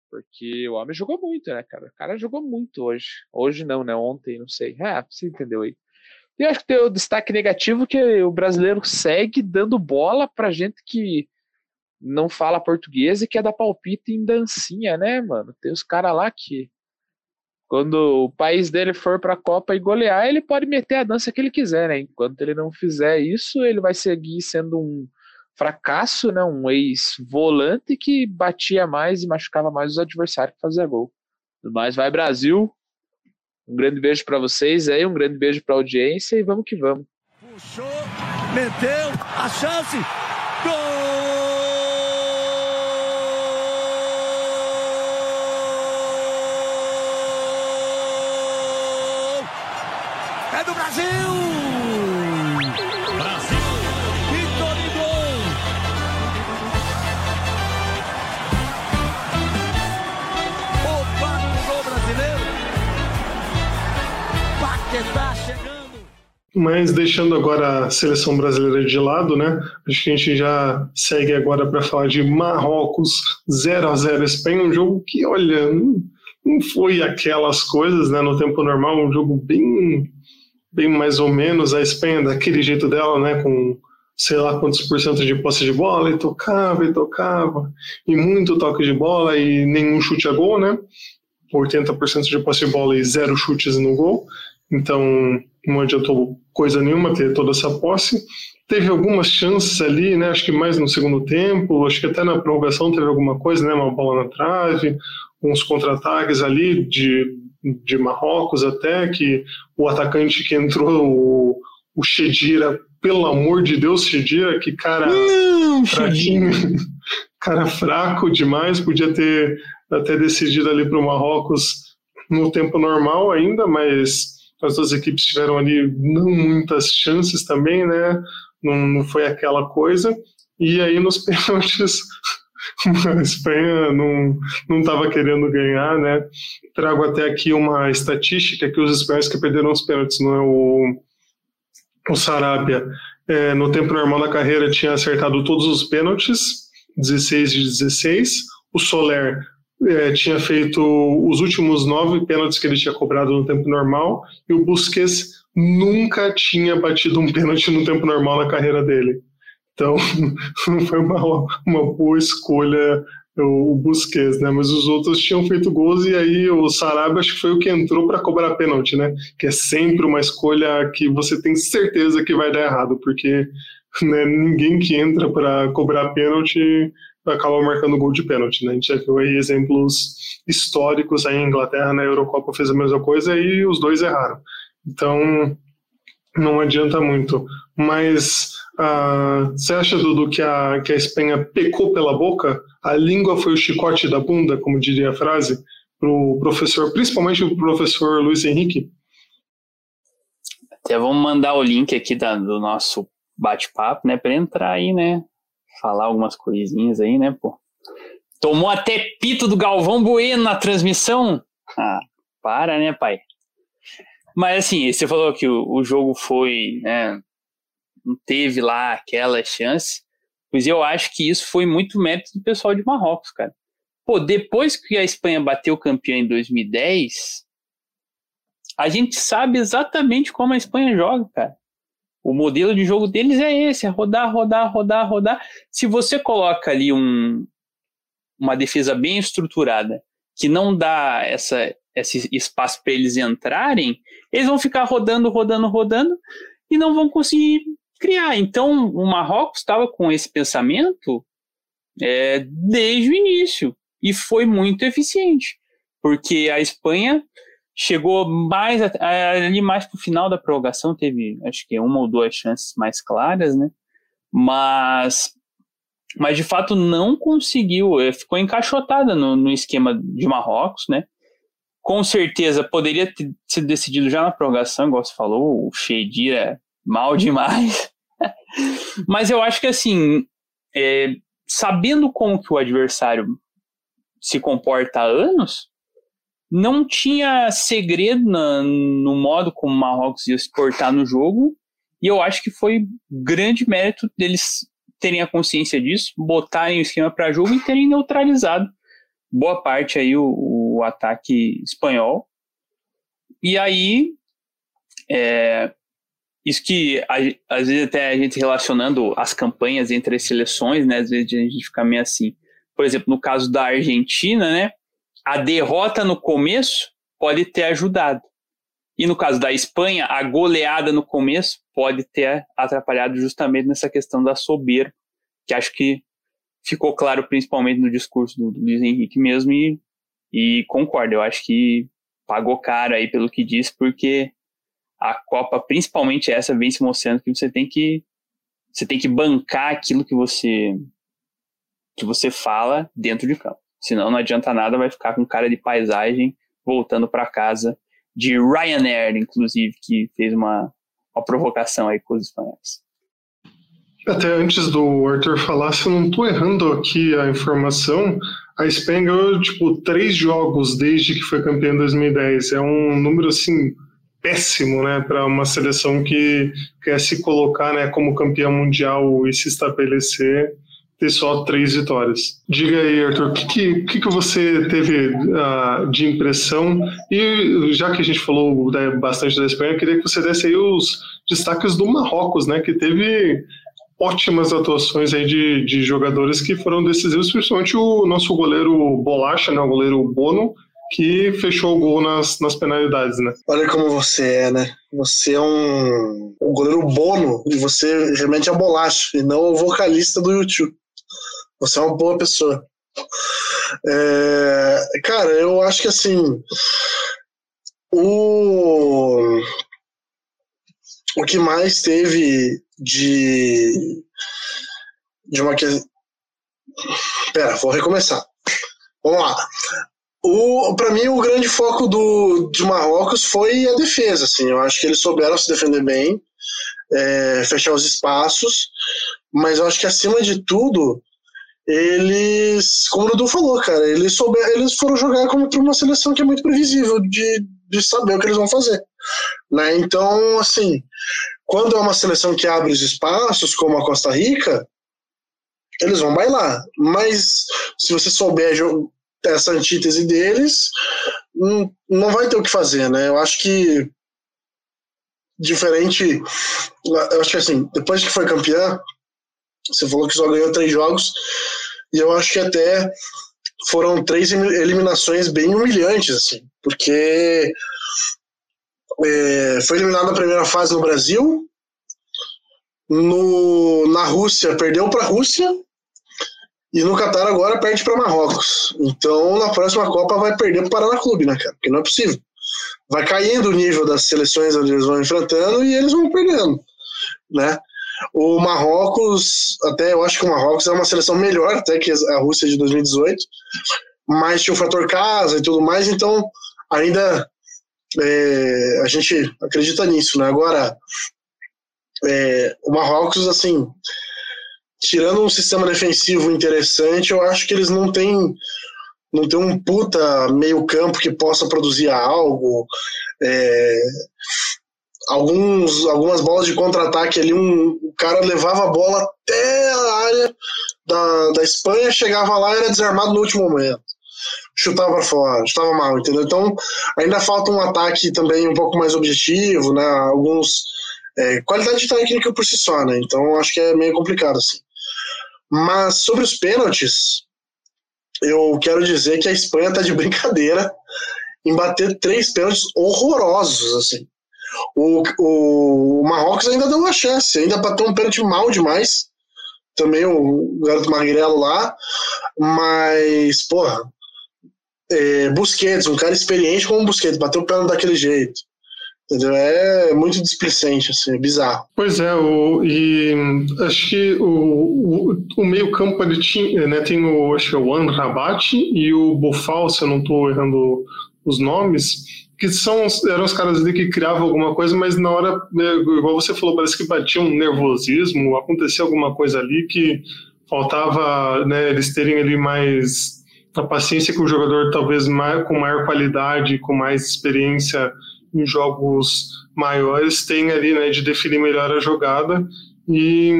Porque o homem jogou muito, né, cara? O cara jogou muito hoje. Hoje não, né? Ontem, não sei. É, você entendeu aí. E acho que tem o destaque negativo que o brasileiro segue dando bola pra gente que não fala português e quer dar palpite em dancinha, né, mano? Tem os caras lá que quando o país dele for para a Copa e golear, ele pode meter a dança que ele quiser, né? Enquanto ele não fizer isso, ele vai seguir sendo um fracasso, né? Um ex-volante que batia mais e machucava mais os adversários que fazia gol. Mas vai Brasil. Um grande beijo para vocês aí, um grande beijo para a audiência e vamos que vamos. Puxou, meteu a chance. Gol! Brasil! Brasil! Mas deixando agora a seleção brasileira de lado, né? Acho que a gente já segue agora para falar de Marrocos 0 a 0 Espanha, um jogo que, olha, não foi aquelas coisas, né? No tempo normal, um jogo bem bem mais ou menos a Espanha daquele jeito dela, né, com sei lá quantos por cento de posse de bola, e tocava e tocava, e muito toque de bola e nenhum chute a gol, né, 80% de posse de bola e zero chutes no gol, então não adiantou coisa nenhuma ter toda essa posse. Teve algumas chances ali, né, acho que mais no segundo tempo, acho que até na prorrogação teve alguma coisa, né, uma bola na trave, uns contra-ataques ali de de Marrocos até, que o atacante que entrou, o, o Chedira, pelo amor de Deus, Chedira, que cara Não, fraquinho, cara fraco demais, podia ter até decidido ali para o Marrocos no tempo normal ainda, mas as duas equipes tiveram ali não muitas chances também, né? Não, não foi aquela coisa. E aí nos pênaltis a Espanha não estava querendo ganhar, né? Trago até aqui uma estatística que os espanhóis que perderam os pênaltis, não é o, o Sarabia, é, no tempo normal da carreira tinha acertado todos os pênaltis, 16 de 16. O Soler é, tinha feito os últimos nove pênaltis que ele tinha cobrado no tempo normal e o Busquets nunca tinha batido um pênalti no tempo normal na carreira dele. Então, foi uma, uma boa escolha o, Busquets, né? Mas os outros tinham feito gols e aí o Sarabia acho que foi o que entrou para cobrar pênalti, né? Que é sempre uma escolha que você tem certeza que vai dar errado, porque né, ninguém que entra para cobrar pênalti acaba marcando gol de pênalti, né? A gente já viu aí exemplos históricos aí em Inglaterra, na Eurocopa fez a mesma coisa e os dois erraram. Então, não adianta muito. Mas uh, você acha, Dudu, que a, que a Espanha pecou pela boca? A língua foi o chicote da bunda, como diria a frase, para o professor, principalmente o professor Luiz Henrique? Até vamos mandar o link aqui da, do nosso bate-papo, né, para entrar aí, né? Falar algumas coisinhas aí, né, pô? Tomou até pito do Galvão Bueno na transmissão? Ah, para, né, pai? Mas assim, você falou que o, o jogo foi, né, não teve lá aquela chance, pois eu acho que isso foi muito mérito do pessoal de Marrocos, cara. Pô, depois que a Espanha bateu campeão em 2010, a gente sabe exatamente como a Espanha joga, cara. O modelo de jogo deles é esse, é rodar, rodar, rodar, rodar. Se você coloca ali um, uma defesa bem estruturada, que não dá essa, esse espaço para eles entrarem, eles vão ficar rodando, rodando, rodando e não vão conseguir criar. Então, o Marrocos estava com esse pensamento é, desde o início e foi muito eficiente, porque a Espanha chegou mais ali mais para o final da prorrogação, teve acho que uma ou duas chances mais claras, né? Mas mas de fato não conseguiu, eh, ficou encaixotada no, no esquema de Marrocos, né? Com certeza poderia ter sido decidido já na prorrogação, igual você falou, o Shedir é mal demais. Mas eu acho que assim, é, sabendo como que o adversário se comporta há anos, não tinha segredo na, no modo como o Marrocos ia se portar no jogo, e eu acho que foi grande mérito deles terem a consciência disso, botarem o esquema para jogo e terem neutralizado boa parte aí o, o ataque espanhol. E aí, é, isso que às vezes até a gente relacionando as campanhas entre as seleções, né? Às vezes a gente fica meio assim. Por exemplo, no caso da Argentina, né? A derrota no começo pode ter ajudado. E no caso da Espanha, a goleada no começo pode ter atrapalhado justamente nessa questão da soberba, que acho que ficou claro principalmente no discurso do, Luiz Henrique mesmo, e, e concordo, eu acho que pagou caro aí pelo que disse, porque a Copa, principalmente essa, vem se mostrando que você tem que você tem que bancar aquilo que você que você fala dentro de campo. Senão não adianta nada, vai ficar com cara de paisagem voltando para casa de Ryanair, inclusive, que fez uma, uma provocação aí com os espanhóis. Até antes do Arthur falar, se eu não estou errando aqui a informação, a Espanha ganhou tipo três jogos desde que foi campeã em 2010. É um número assim péssimo, né, para uma seleção que quer se colocar, né, como campeã mundial e se estabelecer ter só três vitórias. Diga aí, Arthur, o que, que, que, você teve uh, de impressão? E já que a gente falou né, bastante da Espanha, eu queria que você desse aí os destaques do Marrocos, né, que teve ótimas atuações aí de, de jogadores que foram decisivos, principalmente o nosso goleiro Bolacha, né, o goleiro Bono, que fechou o gol nas, nas penalidades, né? Olha como você é, né? Você é um, um goleiro bono e você remete a bolacha e não o vocalista do YouTube. Você é uma boa pessoa. É, cara, eu acho que assim. O, o que mais teve de. de uma. Pera, vou recomeçar. Vamos lá. O, para mim, o grande foco do, de Marrocos foi a defesa. Assim. Eu acho que eles souberam se defender bem, é, fechar os espaços, mas eu acho que acima de tudo, eles, como o Dudu falou, cara, eles, souber, eles foram jogar contra uma seleção que é muito previsível de, de saber o que eles vão fazer. Né? Então, assim, quando é uma seleção que abre os espaços, como a Costa Rica, eles vão bailar. Mas se você souber essa antítese deles, não, não vai ter o que fazer, né? Eu acho que diferente, eu acho que assim, depois que foi campeã, você falou que só ganhou três jogos, e eu acho que até foram três eliminações bem humilhantes, assim, porque é, foi eliminado na primeira fase no Brasil, no, na Rússia perdeu para a Rússia, e no Catar agora perde para Marrocos. Então na próxima Copa vai perder para o Paraná Clube, né, cara? Porque não é possível. vai caindo o nível das seleções onde eles vão enfrentando e eles vão perdendo, né? O Marrocos, até eu acho que o Marrocos é uma seleção melhor até que a Rússia de 2018, mas tinha o fator casa e tudo mais, então ainda é, a gente acredita nisso, né? Agora, é, o Marrocos, assim, tirando um sistema defensivo interessante, eu acho que eles não têm não tem um puta meio campo que possa produzir algo. É, alguns, algumas bolas de contra-ataque ali, um, o cara levava a bola até a área da, da Espanha, chegava lá e era desarmado no último momento. Chutava fora, chutava mal, entendeu? Então ainda falta um ataque também um pouco mais objetivo, né? Alguns. É, qualidade técnica por si só, né? Então acho que é meio complicado assim. Mas sobre os pênaltis, eu quero dizer que a Espanha está de brincadeira em bater três pênaltis horrorosos, assim. O, o, o Marrocos ainda deu uma chance, ainda bateu um pênalti mal demais, também o garoto Magrelo lá, mas, porra, é, Busquets, um cara experiente como Busquets, bateu o pênalti daquele jeito. Entendeu? É muito displicente, assim, é bizarro. Pois é, o, e acho que o, o, o meio-campo ele tinha, né, tem o, acho que é o e o Bofal, se eu não estou errando os nomes, que são, eram os caras ali que criavam alguma coisa, mas na hora, né, igual você falou, parece que batia um nervosismo, acontecia alguma coisa ali que faltava né, eles terem ali mais a paciência que o jogador talvez mais, com maior qualidade, com mais experiência em jogos maiores tem ali, né, de definir melhor a jogada. E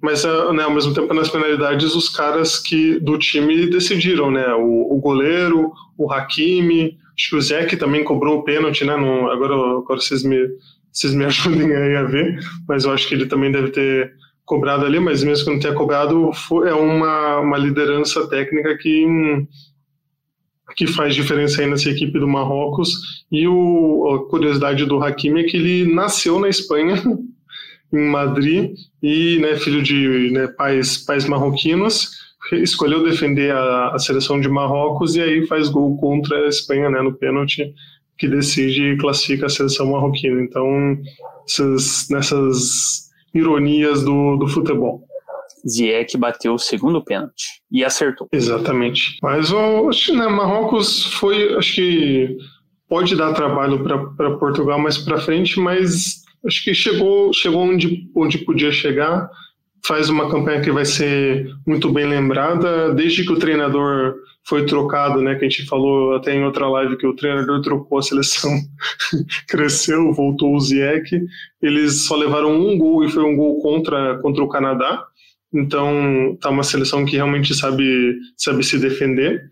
mas né, ao mesmo tempo nas penalidades os caras que do time decidiram, né, o, o goleiro, o Hakimi, acho que também cobrou o pênalti, né, agora, agora vocês me vocês me ajudem aí a ver, mas eu acho que ele também deve ter cobrado ali, mas mesmo que não tenha cobrado, é uma, uma liderança técnica que que faz diferença aí nessa equipe do Marrocos. E o, a curiosidade do Hakimi é que ele nasceu na Espanha, em Madrid, e né, filho de né, pais, pais marroquinos, escolheu defender a, a, seleção de Marrocos e aí faz gol contra a Espanha né, no pênalti, que decide e classifica a seleção marroquina. Então, essas, nessas ironias do, do futebol. Ziyech bateu o segundo pênalti e acertou. Exatamente. Mas o né, Marrocos foi, acho que pode dar trabalho para Portugal mais para frente, mas acho que chegou, chegou onde, onde podia chegar. Faz uma campanha que vai ser muito bem lembrada, desde que o treinador foi trocado, né? Que a gente falou até em outra live que o treinador trocou a seleção, cresceu, voltou o Ziyech. Eles só levaram um gol e foi um gol contra, contra o Canadá. Então, tá uma seleção que realmente sabe, sabe se defender.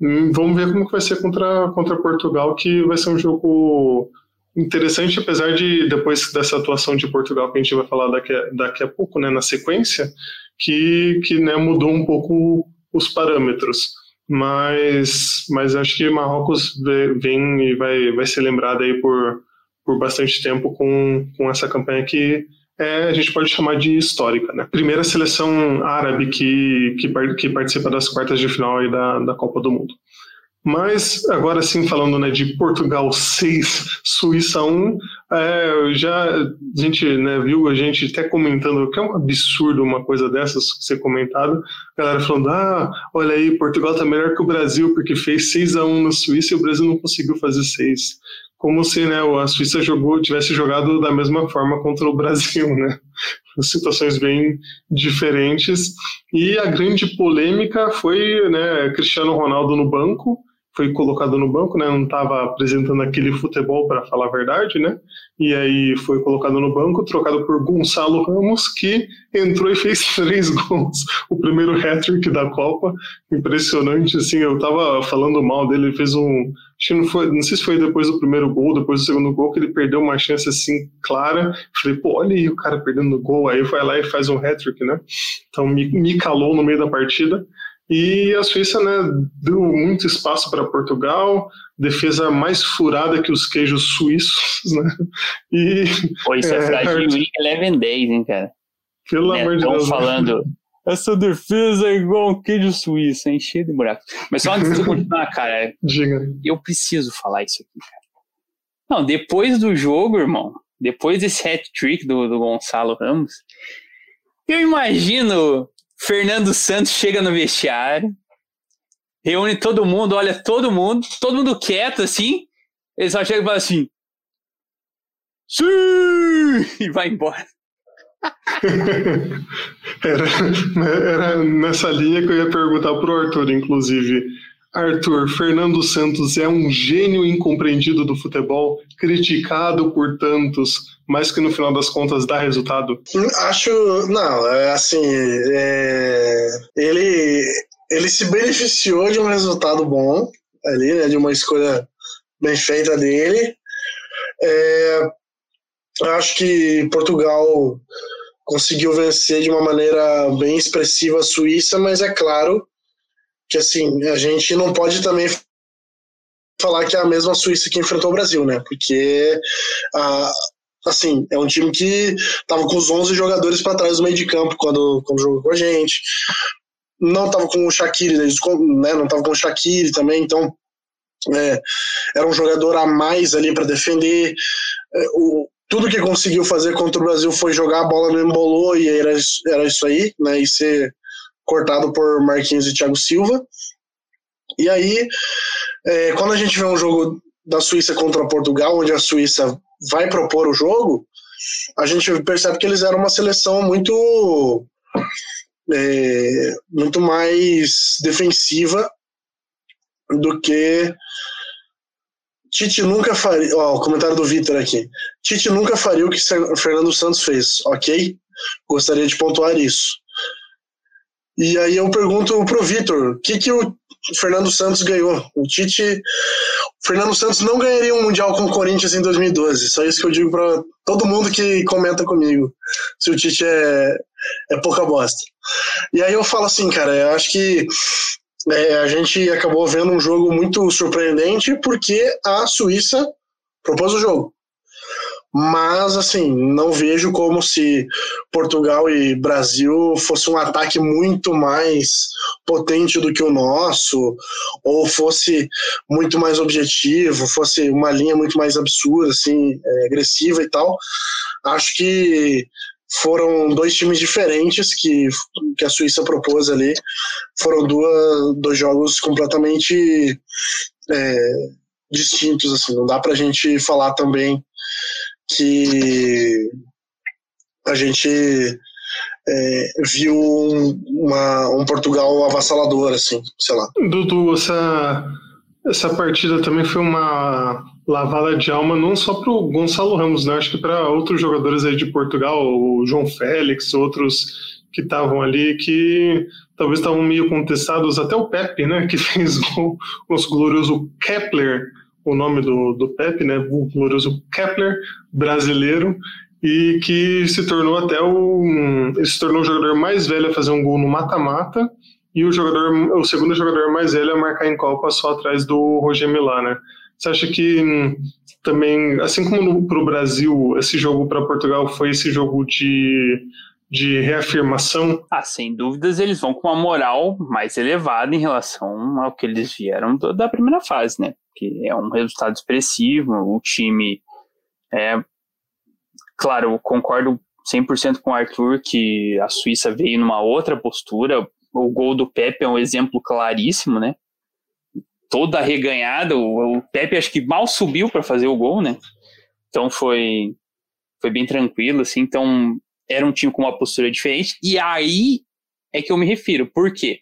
Hum, vamos ver como que vai ser contra, contra Portugal, que vai ser um jogo interessante, apesar de depois dessa atuação de Portugal que a gente vai falar daqui a, daqui a pouco, né, na sequência, que, que né, mudou um pouco os parâmetros. Mas, mas acho que Marrocos vem e vai, vai ser lembrado aí por, por bastante tempo com, com essa campanha que é, a gente pode chamar de histórica, né? Primeira seleção árabe que, que, que participa das quartas de final da, da Copa do Mundo. Mas, agora sim, falando né, de Portugal 6, Suíça 1, é, já a gente né, viu a gente até comentando que é um absurdo uma coisa dessas ser comentado. A galera falando: ah, olha aí, Portugal tá melhor que o Brasil, porque fez 6 a 1 na Suíça e o Brasil não conseguiu fazer 6 como se né, a Suíça jogou, tivesse jogado da mesma forma contra o Brasil, né? Situações bem diferentes. E a grande polêmica foi né, Cristiano Ronaldo no banco, foi colocado no banco, né? Não estava apresentando aquele futebol, para falar a verdade, né? E aí foi colocado no banco, trocado por Gonçalo Ramos, que entrou e fez três gols. O primeiro hat-trick da Copa, impressionante, assim. Eu estava falando mal dele, ele fez um acho que não foi, não sei se foi depois do primeiro gol, depois do segundo gol, que ele perdeu uma chance assim clara. Falei, pô, olha aí o cara perdendo o gol, aí vai lá e faz um hat-trick, né? Então me, me calou no meio da partida. E a Suíça né, deu muito espaço para Portugal, defesa mais furada que os queijos suíços, né? E, Pô, isso é, é frágil em Eleven Days, hein, cara? Pelo né, amor de Deus. Né? falando, essa defesa é igual um queijo suíço, hein? Cheio de buraco. Mas só antes de continuar, cara, Diga. eu preciso falar isso aqui, cara. Não, depois do jogo, irmão, depois desse hat-trick do, do Gonçalo Ramos, eu imagino Fernando Santos chega no vestiário, reúne todo mundo, olha todo mundo, todo mundo quieto assim, ele só chega e fala assim: Sim! E vai embora. era, era nessa linha que eu ia perguntar pro Arthur, inclusive. Arthur, Fernando Santos é um gênio incompreendido do futebol, criticado por tantos, mas que no final das contas dá resultado? Acho, não, é assim, é, ele, ele se beneficiou de um resultado bom ali, né, de uma escolha bem feita dele. É, acho que Portugal conseguiu vencer de uma maneira bem expressiva a Suíça, mas é claro que assim, a gente não pode também falar que é a mesma Suíça que enfrentou o Brasil, né? Porque a, assim, é um time que tava com os 11 jogadores para trás do meio de campo quando, quando jogou com a gente. Não tava com o Shaqiri, né? Não tava com o Shaqiri também, então é, era um jogador a mais ali para defender. É, o, tudo que conseguiu fazer contra o Brasil foi jogar a bola no embolou e era, era isso aí, né? E ser cortado por Marquinhos e Thiago Silva. E aí, é, quando a gente vê um jogo da Suíça contra Portugal, onde a Suíça vai propor o jogo, a gente percebe que eles eram uma seleção muito é, muito mais defensiva do que Tite nunca faria. Ó, o comentário do Vitor aqui. Tite nunca faria o que Fernando Santos fez, ok? Gostaria de pontuar isso. E aí eu pergunto pro Vitor, o que, que o Fernando Santos ganhou? O Tite. Fernando Santos não ganharia um Mundial com o Corinthians em 2012. Só isso que eu digo para todo mundo que comenta comigo. Se o Tite é, é pouca bosta. E aí eu falo assim, cara, eu acho que é, a gente acabou vendo um jogo muito surpreendente porque a Suíça propôs o jogo mas assim, não vejo como se Portugal e Brasil fosse um ataque muito mais potente do que o nosso, ou fosse muito mais objetivo, fosse uma linha muito mais absurda, assim, é, agressiva e tal. Acho que foram dois times diferentes que, que a Suíça propôs ali. Foram duas, dois jogos completamente é, distintos, assim. Não dá pra gente falar também que a gente é, viu um, uma, um Portugal avassalador, assim, sei lá. Dudu, essa, essa partida também foi uma lavada de alma não só para o Gonçalo Ramos, né? acho que para outros jogadores aí de Portugal, o João Félix, outros que estavam ali, que talvez estavam meio contestados, até o Pepe, né, que fez o nosso glorioso Kepler, o nome do, do Pepe, né, o glorioso Kepler, brasileiro, e que se tornou até o, ele se tornou o jogador mais velho a fazer um gol no mata-mata, e o jogador, o segundo jogador mais velho a marcar em Copa só atrás do Roger Milá, né? Você acha que hum, também, assim como para o Brasil, esse jogo para Portugal foi esse jogo de, de reafirmação? Ah, sem dúvidas eles vão com uma moral mais elevada em relação ao que eles vieram da primeira fase, né? que é um resultado expressivo. O time é. Claro, concordo 100% com o Arthur que a Suíça veio numa outra postura. O gol do Pepe é um exemplo claríssimo, né? Toda arreganhada. O, o Pepe acho que mal subiu para fazer o gol, né? Então foi, foi bem tranquilo, assim. Então era um time com uma postura diferente. E aí é que eu me refiro. Por quê?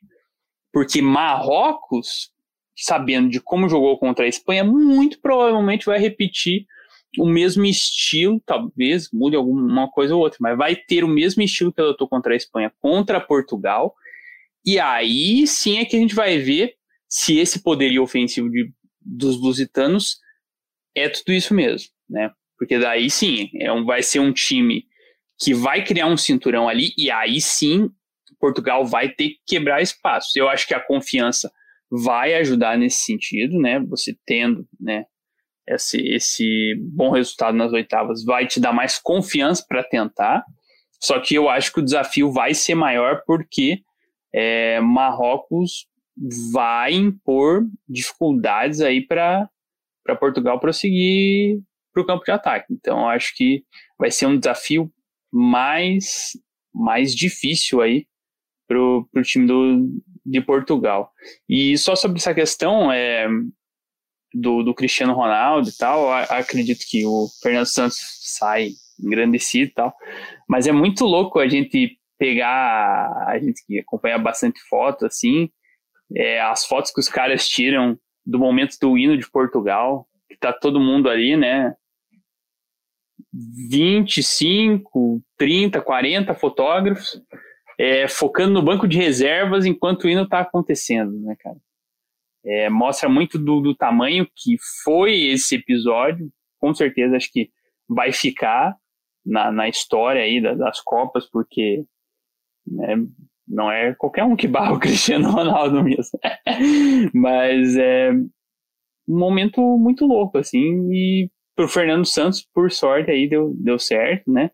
Porque Marrocos sabendo de como jogou contra a Espanha, muito provavelmente vai repetir o mesmo estilo, talvez mude alguma coisa ou outra, mas vai ter o mesmo estilo que adotou contra a Espanha, contra Portugal. E aí sim é que a gente vai ver se esse poderio ofensivo de, dos lusitanos é tudo isso mesmo, né? Porque daí sim, é um, vai ser um time que vai criar um cinturão ali, e aí sim Portugal vai ter que quebrar espaço. Eu acho que a confiança vai ajudar nesse sentido, né? Você tendo, né, esse, esse bom resultado nas oitavas vai te dar mais confiança para tentar. Só que eu acho que o desafio vai ser maior porque é, Marrocos vai impor dificuldades aí para Portugal prosseguir para o campo de ataque. Então, acho que vai ser um desafio mais, mais difícil aí para o time do, de Portugal. E só sobre essa questão é, do, do Cristiano Ronaldo e tal, acredito que o Fernando Santos sai engrandecido e tal, mas é muito louco a gente pegar, a gente que acompanha bastante foto, assim, é, as fotos que os caras tiram do momento do hino de Portugal, que tá todo mundo ali, né? 25, 30, 40 fotógrafos é, focando no banco de reservas enquanto o hino está acontecendo, né, cara? É, mostra muito do, do, tamanho que foi esse episódio. Com certeza, acho que vai ficar na, na história aí das, das Copas, porque né, não é qualquer um que barra o Cristiano Ronaldo mesmo. Mas é um momento muito louco, assim, e pro Fernando Santos, por sorte, aí deu, deu certo, né?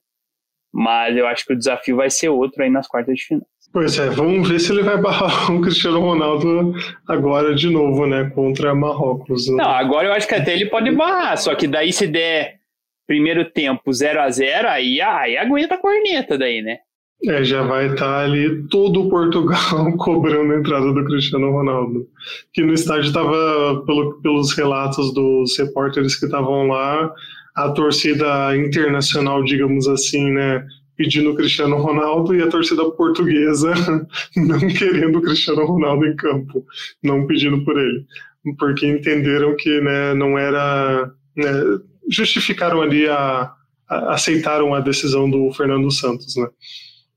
Mas eu acho que o desafio vai ser outro aí nas quartas de final. Pois é, vamos ver se ele vai barrar o Cristiano Ronaldo agora de novo, né? Contra Marrocos. Né? Não, agora eu acho que até ele pode barrar, só que daí se der primeiro tempo 0 a 0 aí, aí aguenta a corneta daí, né? É, já vai estar tá ali todo o Portugal cobrando a entrada do Cristiano Ronaldo. Que no estádio estava, pelo, pelos relatos dos repórteres que estavam lá, a torcida internacional, digamos assim, né, pedindo o Cristiano Ronaldo e a torcida portuguesa não querendo o Cristiano Ronaldo em campo, não pedindo por ele, porque entenderam que né, não era. Né, justificaram ali a, a, aceitaram a decisão do Fernando Santos, né?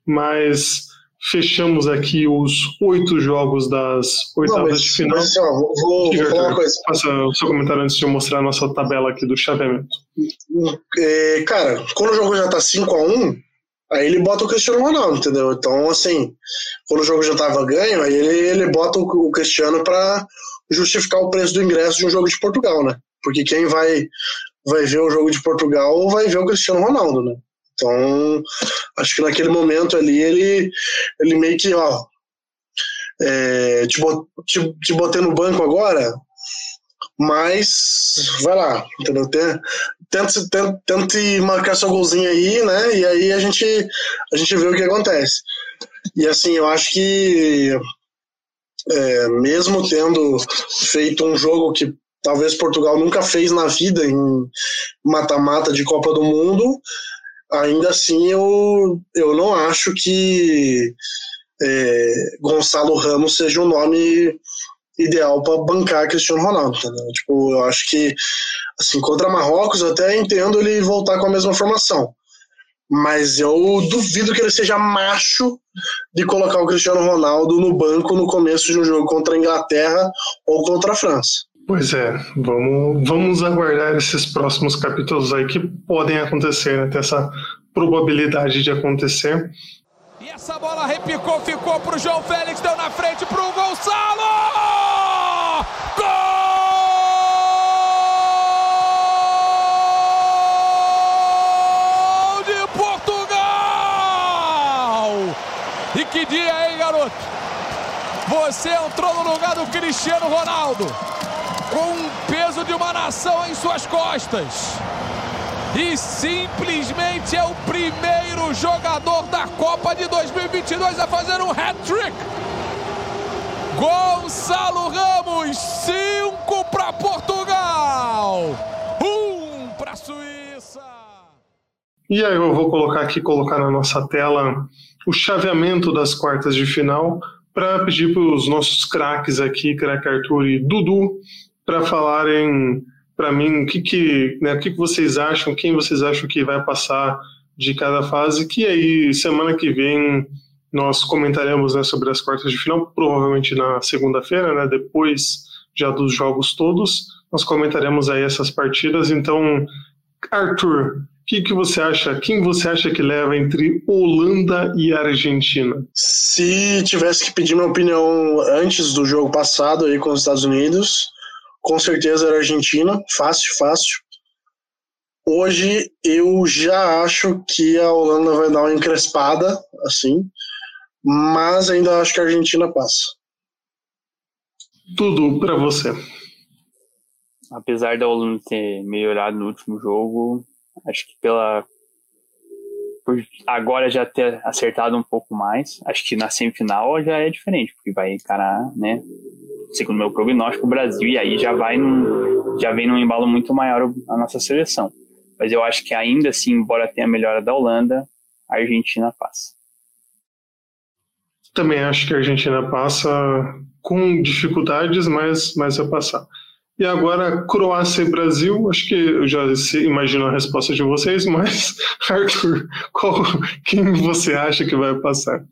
Mas fechamos aqui os oito jogos das oitavas mas, de final. Mas, ó, vou, vou falar uma coisa. Faça o seu comentário antes de eu mostrar a nossa tabela aqui do chaveamento. É, cara, quando o jogo já tá 5x1, aí ele bota o Cristiano Ronaldo, entendeu? Então, assim, quando o jogo já tava ganho, aí ele, ele bota o, o Cristiano para justificar o preço do ingresso de um jogo de Portugal, né? Porque quem vai, vai ver o jogo de Portugal vai ver o Cristiano Ronaldo, né? Então, acho que naquele momento ali ele, ele meio que, ó, é, te, te, te botei no banco agora, mas vai lá, entendeu? Tente marcar seu golzinho aí, né? E aí a gente, a gente vê o que acontece. E assim, eu acho que é, mesmo tendo feito um jogo que talvez Portugal nunca fez na vida em mata-mata de Copa do Mundo, ainda assim eu, eu não acho que é, Gonçalo Ramos seja um nome ideal para bancar Cristiano Ronaldo. Entendeu? Tipo, eu acho que assim, contra Marrocos eu até entendo ele voltar com a mesma formação. Mas eu duvido que ele seja macho de colocar o Cristiano Ronaldo no banco no começo de um jogo contra a Inglaterra ou contra a França. Pois é, vamos, vamos aguardar esses próximos capítulos aí que podem acontecer, né? Ter essa probabilidade de acontecer. E essa bola repicou, ficou pro João Félix, deu na frente pro Gonçalo! Gol! de Portugal! E que dia, hein, garoto? Você entrou no lugar do Cristiano Ronaldo com o peso de uma nação em suas costas. E simplesmente é o primeiro jogador da Copa de 2022 a fazer um hat-trick. Gonçalo Ramos, 5 para Portugal, 1 um para Suíça. E aí eu vou colocar aqui, colocar na nossa tela o chaveamento das quartas de final para pedir para os nossos craques aqui, craque Arthur e Dudu, para falarem para mim o que, que, né, o que, que vocês acham, quem vocês acham que vai passar de cada fase, que aí semana que vem nós comentaremos né, sobre as quartas de final, provavelmente na segunda-feira, né, depois já dos jogos todos, nós comentaremos aí essas partidas. Então, Arthur, o que, que você acha? Quem você acha que leva entre Holanda e Argentina? Se tivesse que pedir minha opinião antes do jogo passado aí com os Estados Unidos, com certeza era Argentina, fácil, fácil. Hoje eu já acho que a Holanda vai dar uma encrespada, assim, mas ainda acho que a Argentina passa. Tudo para você. apesar da Holanda ter melhorado no último jogo, acho que pela por agora já ter acertado um pouco mais, acho que na semifinal já é diferente, porque vai encarar, né, segundo meu prognóstico, o Brasil, e aí já vai num, já vem num embalo muito maior a nossa seleção. Mas eu acho que ainda assim, embora tenha a melhora da Holanda, a Argentina passa. Também acho que a Argentina passa com dificuldades, mas, mas vai passar. E agora, Croácia e Brasil, acho que eu já imagino a resposta de vocês, mas, Arthur, qual, quem você acha que vai passar?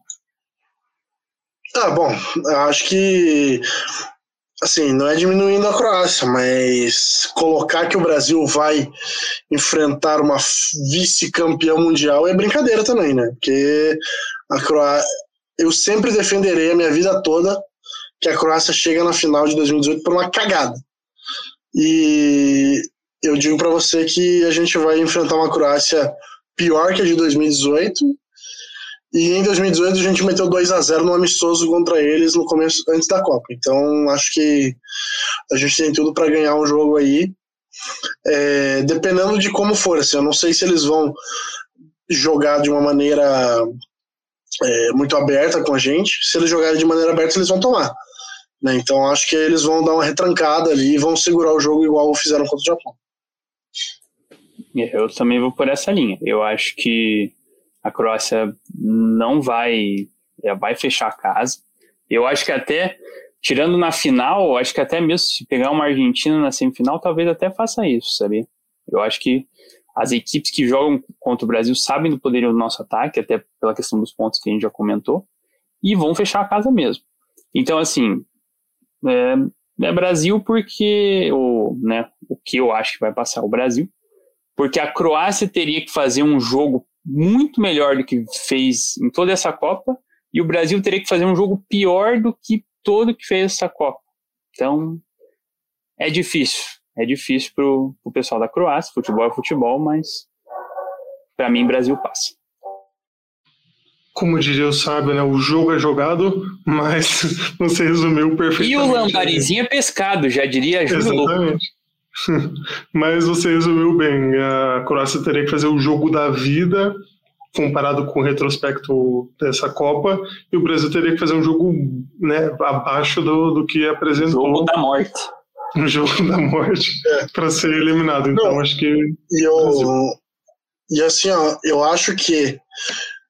Ah, bom, acho que, assim, não é diminuindo a Croácia, mas colocar que o Brasil vai enfrentar uma vice-campeã mundial é brincadeira também, né? Porque a Croácia, eu sempre defenderei a minha vida toda que a Croácia chega na final de 2018 por uma cagada. E eu digo para você que a gente vai enfrentar uma Croácia pior que a de 2018. E em 2018 a gente meteu 2 a 0 no amistoso contra eles no começo antes da Copa. Então acho que a gente tem tudo para ganhar um jogo aí. É, dependendo de como for, assim, eu não sei se eles vão jogar de uma maneira é, muito aberta com a gente. Se eles jogarem de maneira aberta, eles vão tomar. Né? Então acho que eles vão dar uma retrancada ali e vão segurar o jogo igual fizeram contra o Japão. Eu também vou por essa linha. Eu acho que a Croácia não vai vai fechar a casa. Eu acho que até tirando na final, acho que até mesmo se pegar uma Argentina na semifinal, talvez até faça isso, sabe? Eu acho que as equipes que jogam contra o Brasil sabem do poder do nosso ataque, até pela questão dos pontos que a gente já comentou, e vão fechar a casa mesmo. Então, assim, é, é Brasil porque o, né, o que eu acho que vai passar o Brasil, porque a Croácia teria que fazer um jogo muito melhor do que fez em toda essa Copa e o Brasil teria que fazer um jogo pior do que todo que fez essa Copa. Então é difícil, é difícil pro, pro pessoal da Croácia, futebol é futebol, mas para mim Brasil passa como diria o sábio, né? O jogo é jogado, mas você resumiu perfeitamente. E o lambarizinho é pescado, já diria Júlio Exatamente. mas você resumiu bem. A Croácia teria que fazer o jogo da vida comparado com o retrospecto dessa Copa, e o Brasil teria que fazer um jogo né, abaixo do, do que apresentou. Jogo da morte. Um jogo da morte é. para ser eliminado. Então, Não, acho que. E, eu, e assim, ó, eu acho que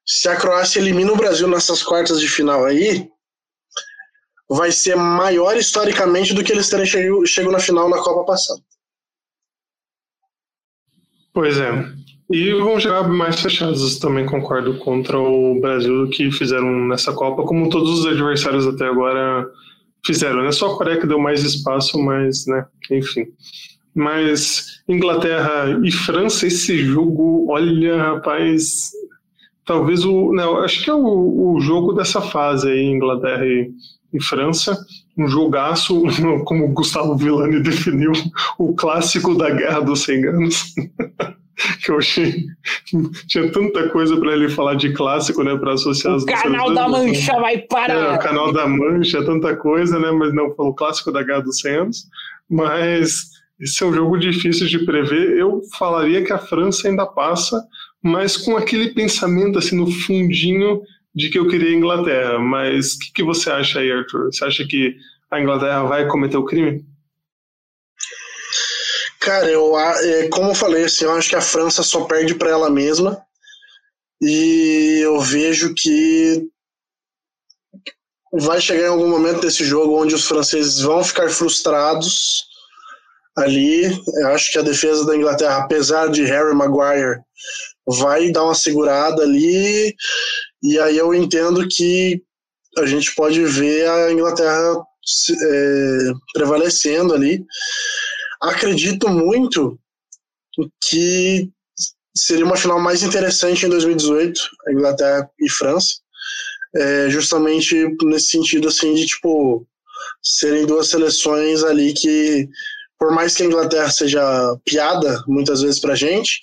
se a Croácia elimina o Brasil nessas quartas de final aí, vai ser maior historicamente do que eles terem chegado, chegado na final na Copa passada. Pois é. E vão chegar mais fechados, também concordo, contra o Brasil que fizeram nessa Copa, como todos os adversários até agora fizeram. Né? Só a Coreia que deu mais espaço, mas, né, enfim. Mas Inglaterra e França, esse jogo, olha, rapaz, talvez o. Não, acho que é o, o jogo dessa fase aí, Inglaterra e, e França. Um jogaço, como o Gustavo Villani definiu, o clássico da Guerra dos 100 anos. que eu achei. Tinha tanta coisa para ele falar de clássico, né? Para associar o canal da Mancha vai parar. É, o canal da Mancha, tanta coisa, né? Mas não, falou clássico da Guerra dos 100 anos. Mas esse é um jogo difícil de prever. Eu falaria que a França ainda passa, mas com aquele pensamento assim no fundinho de que eu queria a Inglaterra. Mas o que, que, você acha aí, Arthur? Você acha que a Inglaterra vai cometer o crime? Cara, eu, é, como eu falei, assim, eu acho que a França só perde para ela mesma. E eu vejo que vai chegar em algum momento desse jogo onde os franceses vão ficar frustrados ali. Eu acho que a defesa da Inglaterra, apesar de Harry Maguire vai dar uma segurada ali, e aí eu entendo que a gente pode ver a Inglaterra é, prevalecendo ali. Acredito muito que seria uma final mais interessante em 2018, a Inglaterra e França, é, justamente nesse sentido assim de tipo serem duas seleções ali que por mais que a Inglaterra seja piada muitas vezes pra gente,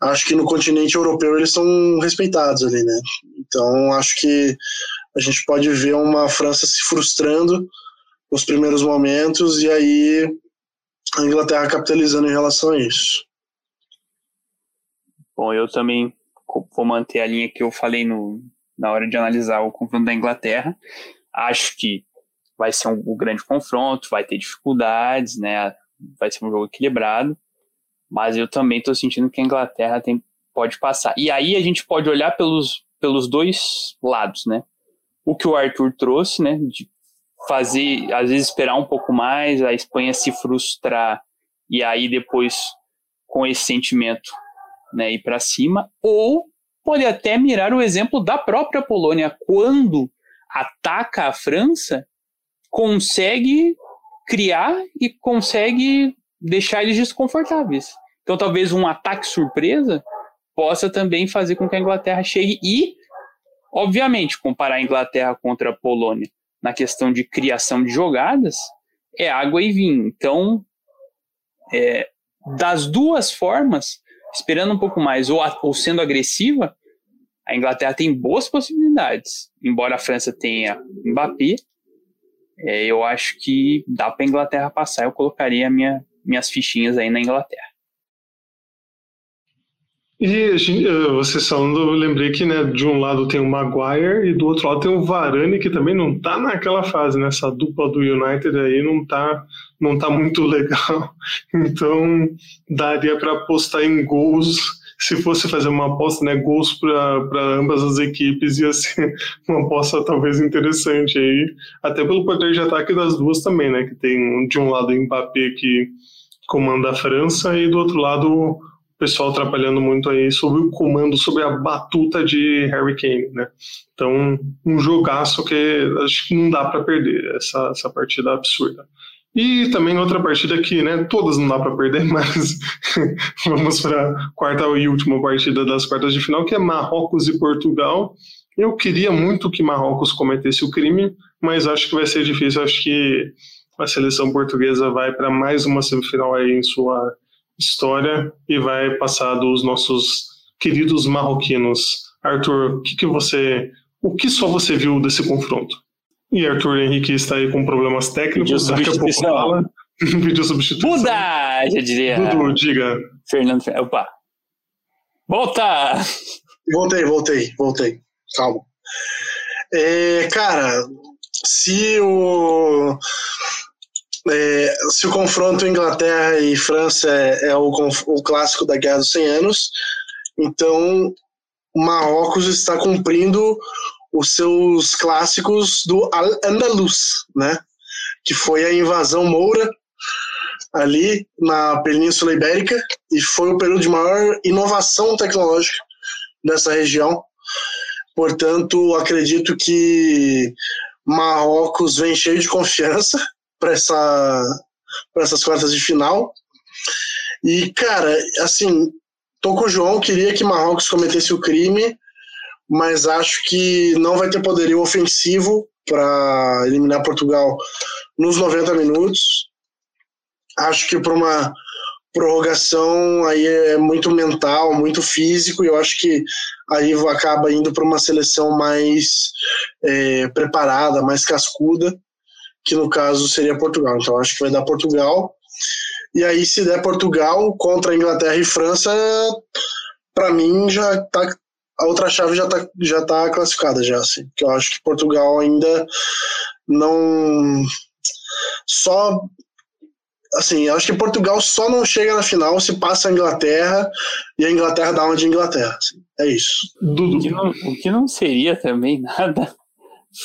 acho que no continente europeu eles são respeitados ali, né? Então acho que a gente pode ver uma França se frustrando nos primeiros momentos e aí a Inglaterra capitalizando em relação a isso. Bom, eu também vou manter a linha que eu falei no, na hora de analisar o confronto da Inglaterra. Acho que vai ser um, um grande confronto, vai ter dificuldades, né? Vai ser um jogo equilibrado, mas eu também estou sentindo que a Inglaterra tem, pode passar. E aí a gente pode olhar pelos, pelos dois lados, né? O que o Arthur trouxe, né? De fazer, às vezes esperar um pouco mais, a Espanha se frustrar e aí depois com esse sentimento, né, ir para cima, ou pode até mirar o exemplo da própria Polônia quando ataca a França, consegue criar e consegue deixar eles desconfortáveis. Então talvez um ataque surpresa possa também fazer com que a Inglaterra chegue e, obviamente, comparar a Inglaterra contra a Polônia na questão de criação de jogadas é água e vinho. Então, é, das duas formas, esperando um pouco mais ou, ou sendo agressiva, a Inglaterra tem boas possibilidades. Embora a França tenha Mbappé, é, eu acho que dá para a Inglaterra passar. Eu colocaria minha, minhas fichinhas aí na Inglaterra. E eh, vocês falando, eu lembrei que né, de um lado tem o Maguire e do outro lado tem o Varane, que também não tá naquela fase, né? Essa dupla do United aí não tá, não tá muito legal. Então daria para apostar em gols. Se fosse fazer uma aposta, né? Gols para ambas as equipes ia ser uma aposta talvez interessante aí. Até pelo poder de ataque das duas também, né? Que tem de um lado o Mbappé que comanda a França e do outro lado pessoal trabalhando muito aí sobre o comando, sobre a batuta de Harry Kane, né? Então, um jogaço que acho que não dá para perder, essa, essa partida absurda. E também outra partida que, né, todas não dá para perder, mas vamos para quarta e última partida das quartas de final, que é Marrocos e Portugal. Eu queria muito que Marrocos cometesse o crime, mas acho que vai ser difícil. Acho que a seleção portuguesa vai para mais uma semifinal aí em sua história e vai passar dos nossos queridos marroquinos. Arthur, o que, que você, o que só você viu desse confronto? E Arthur Henrique está aí com problemas técnicos, daqui a pouco fala. Vídeo substituição. Muda, já diria. Dudu, diga. Fernando, opa. Volta! Voltei, voltei, voltei. Calma. É, cara, se o é, se o confronto Inglaterra e França é, é o, o, clássico da Guerra dos 100 Anos, então Marrocos está cumprindo os seus clássicos do Al-Andalus, né? que foi a invasão moura ali na Península Ibérica e foi o período de maior inovação tecnológica nessa região. Portanto, acredito que Marrocos vem cheio de confiança para essa, essas quartas de final. E, cara, assim, tô com o João, queria que Marrocos cometesse o crime, mas acho que não vai ter poderio ofensivo para eliminar Portugal nos 90 minutos. Acho que para uma prorrogação aí é muito mental, muito físico, e eu acho que aí acaba indo para uma seleção mais é, preparada, mais cascuda que no caso seria Portugal. Então acho que vai dar Portugal. E aí, se der Portugal contra Inglaterra e França, para mim já tá. A outra chave já tá, já tá classificada, já, assim. Que eu acho que Portugal ainda não. Só. Assim, acho que Portugal só não chega na final se passa a Inglaterra e a Inglaterra dá uma de Inglaterra. Assim. É isso. O que, não, o que não seria também nada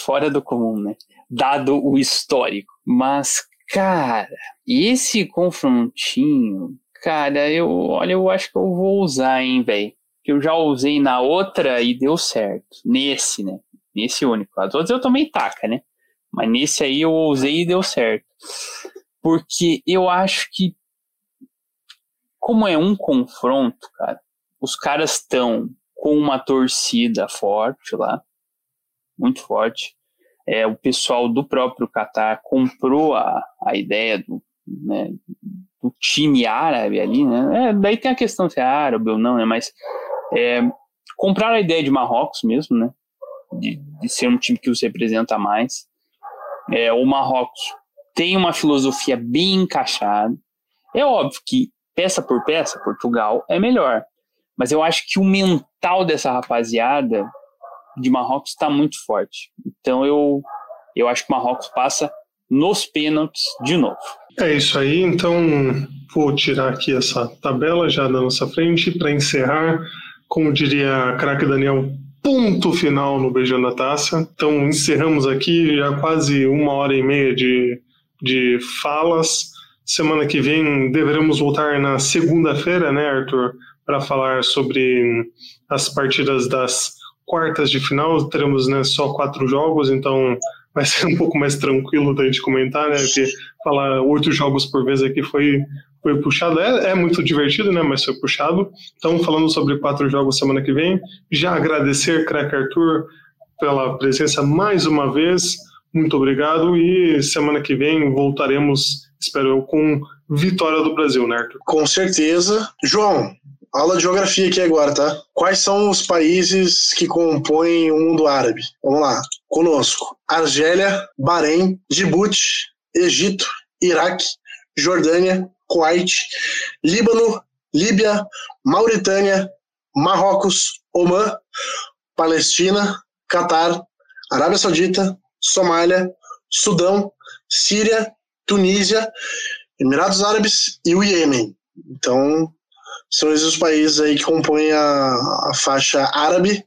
fora do comum, né? Dado o histórico. Mas, cara, esse confrontinho, cara, eu, olha, eu acho que eu vou usar, hein, velho. Que eu já usei na outra e deu certo. Nesse, né? Nesse único. As outras eu tomei taca, né? Mas nesse aí eu usei e deu certo. Porque eu acho que, como é um confronto, cara, os caras estão com uma torcida forte lá, muito forte é, o pessoal do próprio Qatar comprou a, a ideia do, né, do time árabe ali, né? É, daí tem a questão se é árabe ou não, né? Mas é, compraram a ideia de Marrocos mesmo, né? De, de ser um time que os representa mais. É, o Marrocos tem uma filosofia bem encaixada. É óbvio que peça por peça, Portugal é melhor. Mas eu acho que o mental dessa rapaziada de Marrocos está muito forte. Então eu, eu acho que Marrocos passa nos pênaltis de novo. É isso aí, então vou tirar aqui essa tabela já da nossa frente para encerrar, como diria craque Daniel, ponto final no Beijando a Taça. Então encerramos aqui já quase uma hora e meia de, de falas. Semana que vem deveremos voltar na segunda-feira, né, Arthur, para falar sobre as partidas das quartas de final. Teremos né, só quatro jogos, então vai ser um pouco mais tranquilo da gente comentar, né? Porque falar oito jogos por vez aqui foi, foi puxado. É, é muito divertido, né? Mas foi puxado. Então, falando sobre quatro jogos semana que vem, já agradecer, Crack Arthur, pela presença mais uma vez. Muito obrigado e semana que vem voltaremos, espero eu, com vitória do Brasil, né, Arthur? Com certeza. João, Aula de geografia aqui agora, tá? Quais são os países que compõem o mundo árabe? Vamos lá. Conosco: Argélia, Bahrein, Djibouti, Egito, Iraque, Jordânia, Kuwait, Líbano, Líbia, Mauritânia, Marrocos, Omã, Palestina, Catar, Arábia Saudita, Somália, Sudão, Síria, Tunísia, Emirados Árabes e o Iêmen. Então, são esses os países aí que compõem a, a faixa árabe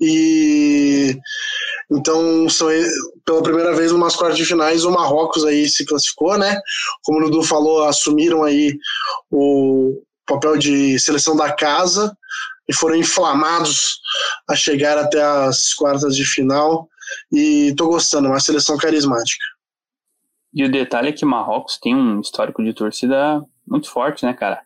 e então são pela primeira vez umas quartas de finais o Marrocos aí se classificou, né? Como o Dudu falou, assumiram aí o papel de seleção da casa e foram inflamados a chegar até as quartas de final e tô gostando, uma seleção carismática. E o detalhe é que Marrocos tem um histórico de torcida muito forte, né, cara?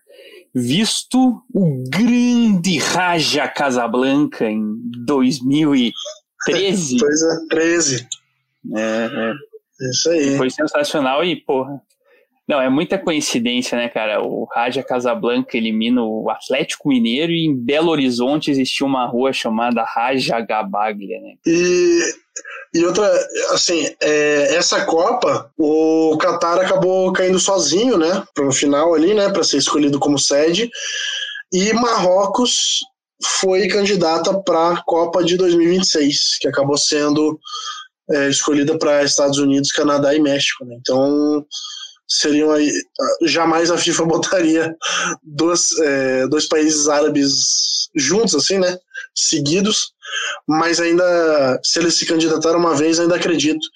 Visto o grande Raja Casablanca em 2013. pois é, 13. É, é. Isso aí. Foi sensacional e, porra. Não, é muita coincidência, né, cara? O Raja Casablanca elimina o Atlético Mineiro e em Belo Horizonte existia uma rua chamada Raja Gabaglia, né? E e outra, assim, é, essa Copa, o Qatar acabou caindo sozinho, né, para o final ali, né, para ser escolhido como sede. E Marrocos foi candidata para a Copa de 2026, que acabou sendo é, escolhida para Estados Unidos, Canadá e México. Né? Então, seriam aí. Jamais a FIFA botaria dois, é, dois países árabes juntos, assim, né? Seguidos, mas ainda, se eles se candidataram uma vez, ainda acredito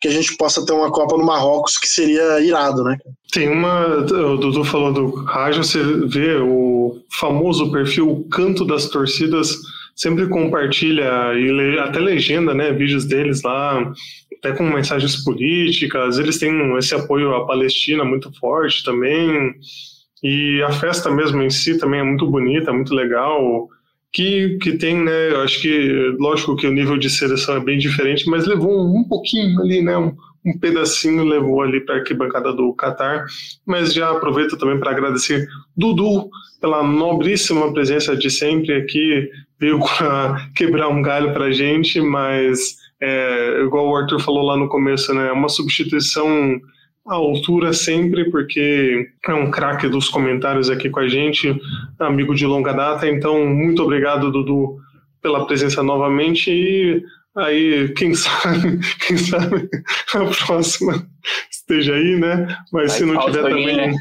que a gente possa ter uma Copa no Marrocos que seria irado, né? Tem uma. O Dudu falou do Raja, você vê o famoso perfil Canto das Torcidas sempre compartilha e até legenda, né, vídeos deles lá, até com mensagens políticas. Eles têm esse apoio à Palestina muito forte também. E a festa mesmo em si também é muito bonita, muito legal. Que, que tem, né? Eu acho que, lógico que o nível de seleção é bem diferente, mas levou um, pouquinho ali, né? Um, um pedacinho levou ali para a arquibancada do Qatar. Mas já aproveito também para agradecer Dudu pela nobríssima presença de sempre aqui. Veio quebrar um galho para a gente, mas é, igual o Arthur falou lá no começo, né? É uma substituição à altura sempre, porque é um craque dos comentários aqui com a gente, amigo de longa data. Então, muito obrigado, Dudu, pela presença novamente e aí, quem sabe, quem sabe a próxima esteja aí, né? Mas se não tiver também, né?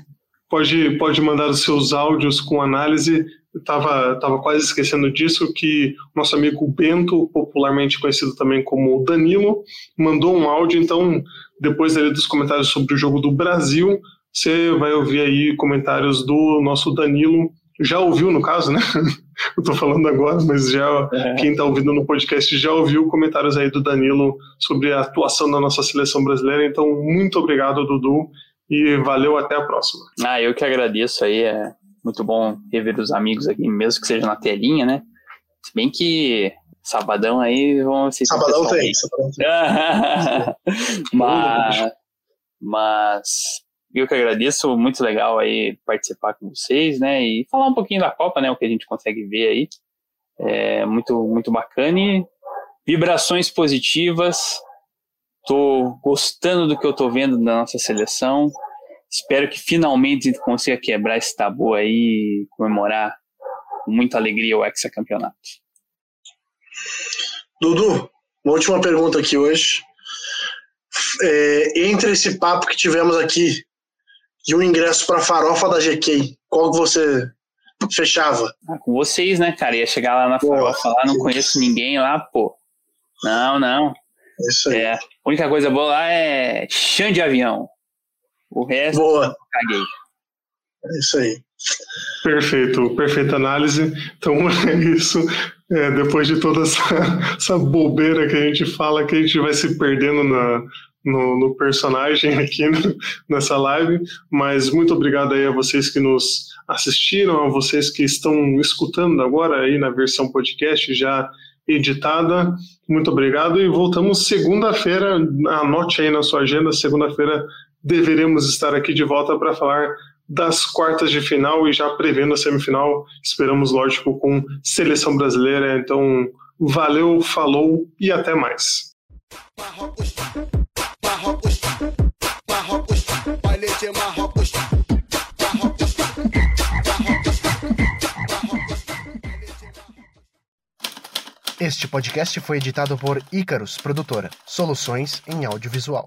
pode, pode mandar os seus áudios com análise estava tava quase esquecendo disso, que nosso amigo Bento, popularmente conhecido também como Danilo, mandou um áudio, então depois ali dos comentários sobre o jogo do Brasil, você vai ouvir aí comentários do nosso Danilo, já ouviu no caso, né? Eu tô falando agora, mas já é. quem tá ouvindo no podcast já ouviu comentários aí do Danilo sobre a atuação da nossa seleção brasileira, então muito obrigado, Dudu, e valeu até a próxima. Ah, eu que agradeço aí, é muito bom rever os amigos aqui, mesmo que seja na telinha, né? Se bem que sabadão aí vão assistir. Sabadão tem, sabadão tem. mas, mas eu que agradeço, muito legal aí participar com vocês, né? E falar um pouquinho da Copa, né? O que a gente consegue ver aí. É muito, muito bacana e vibrações positivas. Tô gostando do que eu tô vendo da nossa seleção. Espero que finalmente a gente consiga quebrar esse tabu aí e comemorar com muita alegria o hexacampeonato. Dudu, uma última pergunta aqui hoje. É, entre esse papo que tivemos aqui e o ingresso para a farofa da GK, qual que você fechava? Ah, com vocês, né, cara? Ia chegar lá na farofa, lá, não conheço ninguém lá, pô. Não, não. Isso aí. É, a única coisa boa lá é chão de avião. O resto, Boa. caguei. É isso aí. Perfeito, perfeita análise. Então é isso. É, depois de toda essa, essa bobeira que a gente fala, que a gente vai se perdendo na, no, no, personagem aqui no, nessa live. Mas muito obrigado aí a vocês que nos assistiram, a vocês que estão escutando agora aí na versão podcast já editada. Muito obrigado e voltamos segunda-feira. Anote aí na sua agenda, segunda-feira deveremos estar aqui de volta para falar das quartas de final e já prevendo a semifinal. Esperamos, lógico, com seleção brasileira. Então, valeu, falou e até mais. Este podcast foi editado por Icarus Produtora, soluções em audiovisual.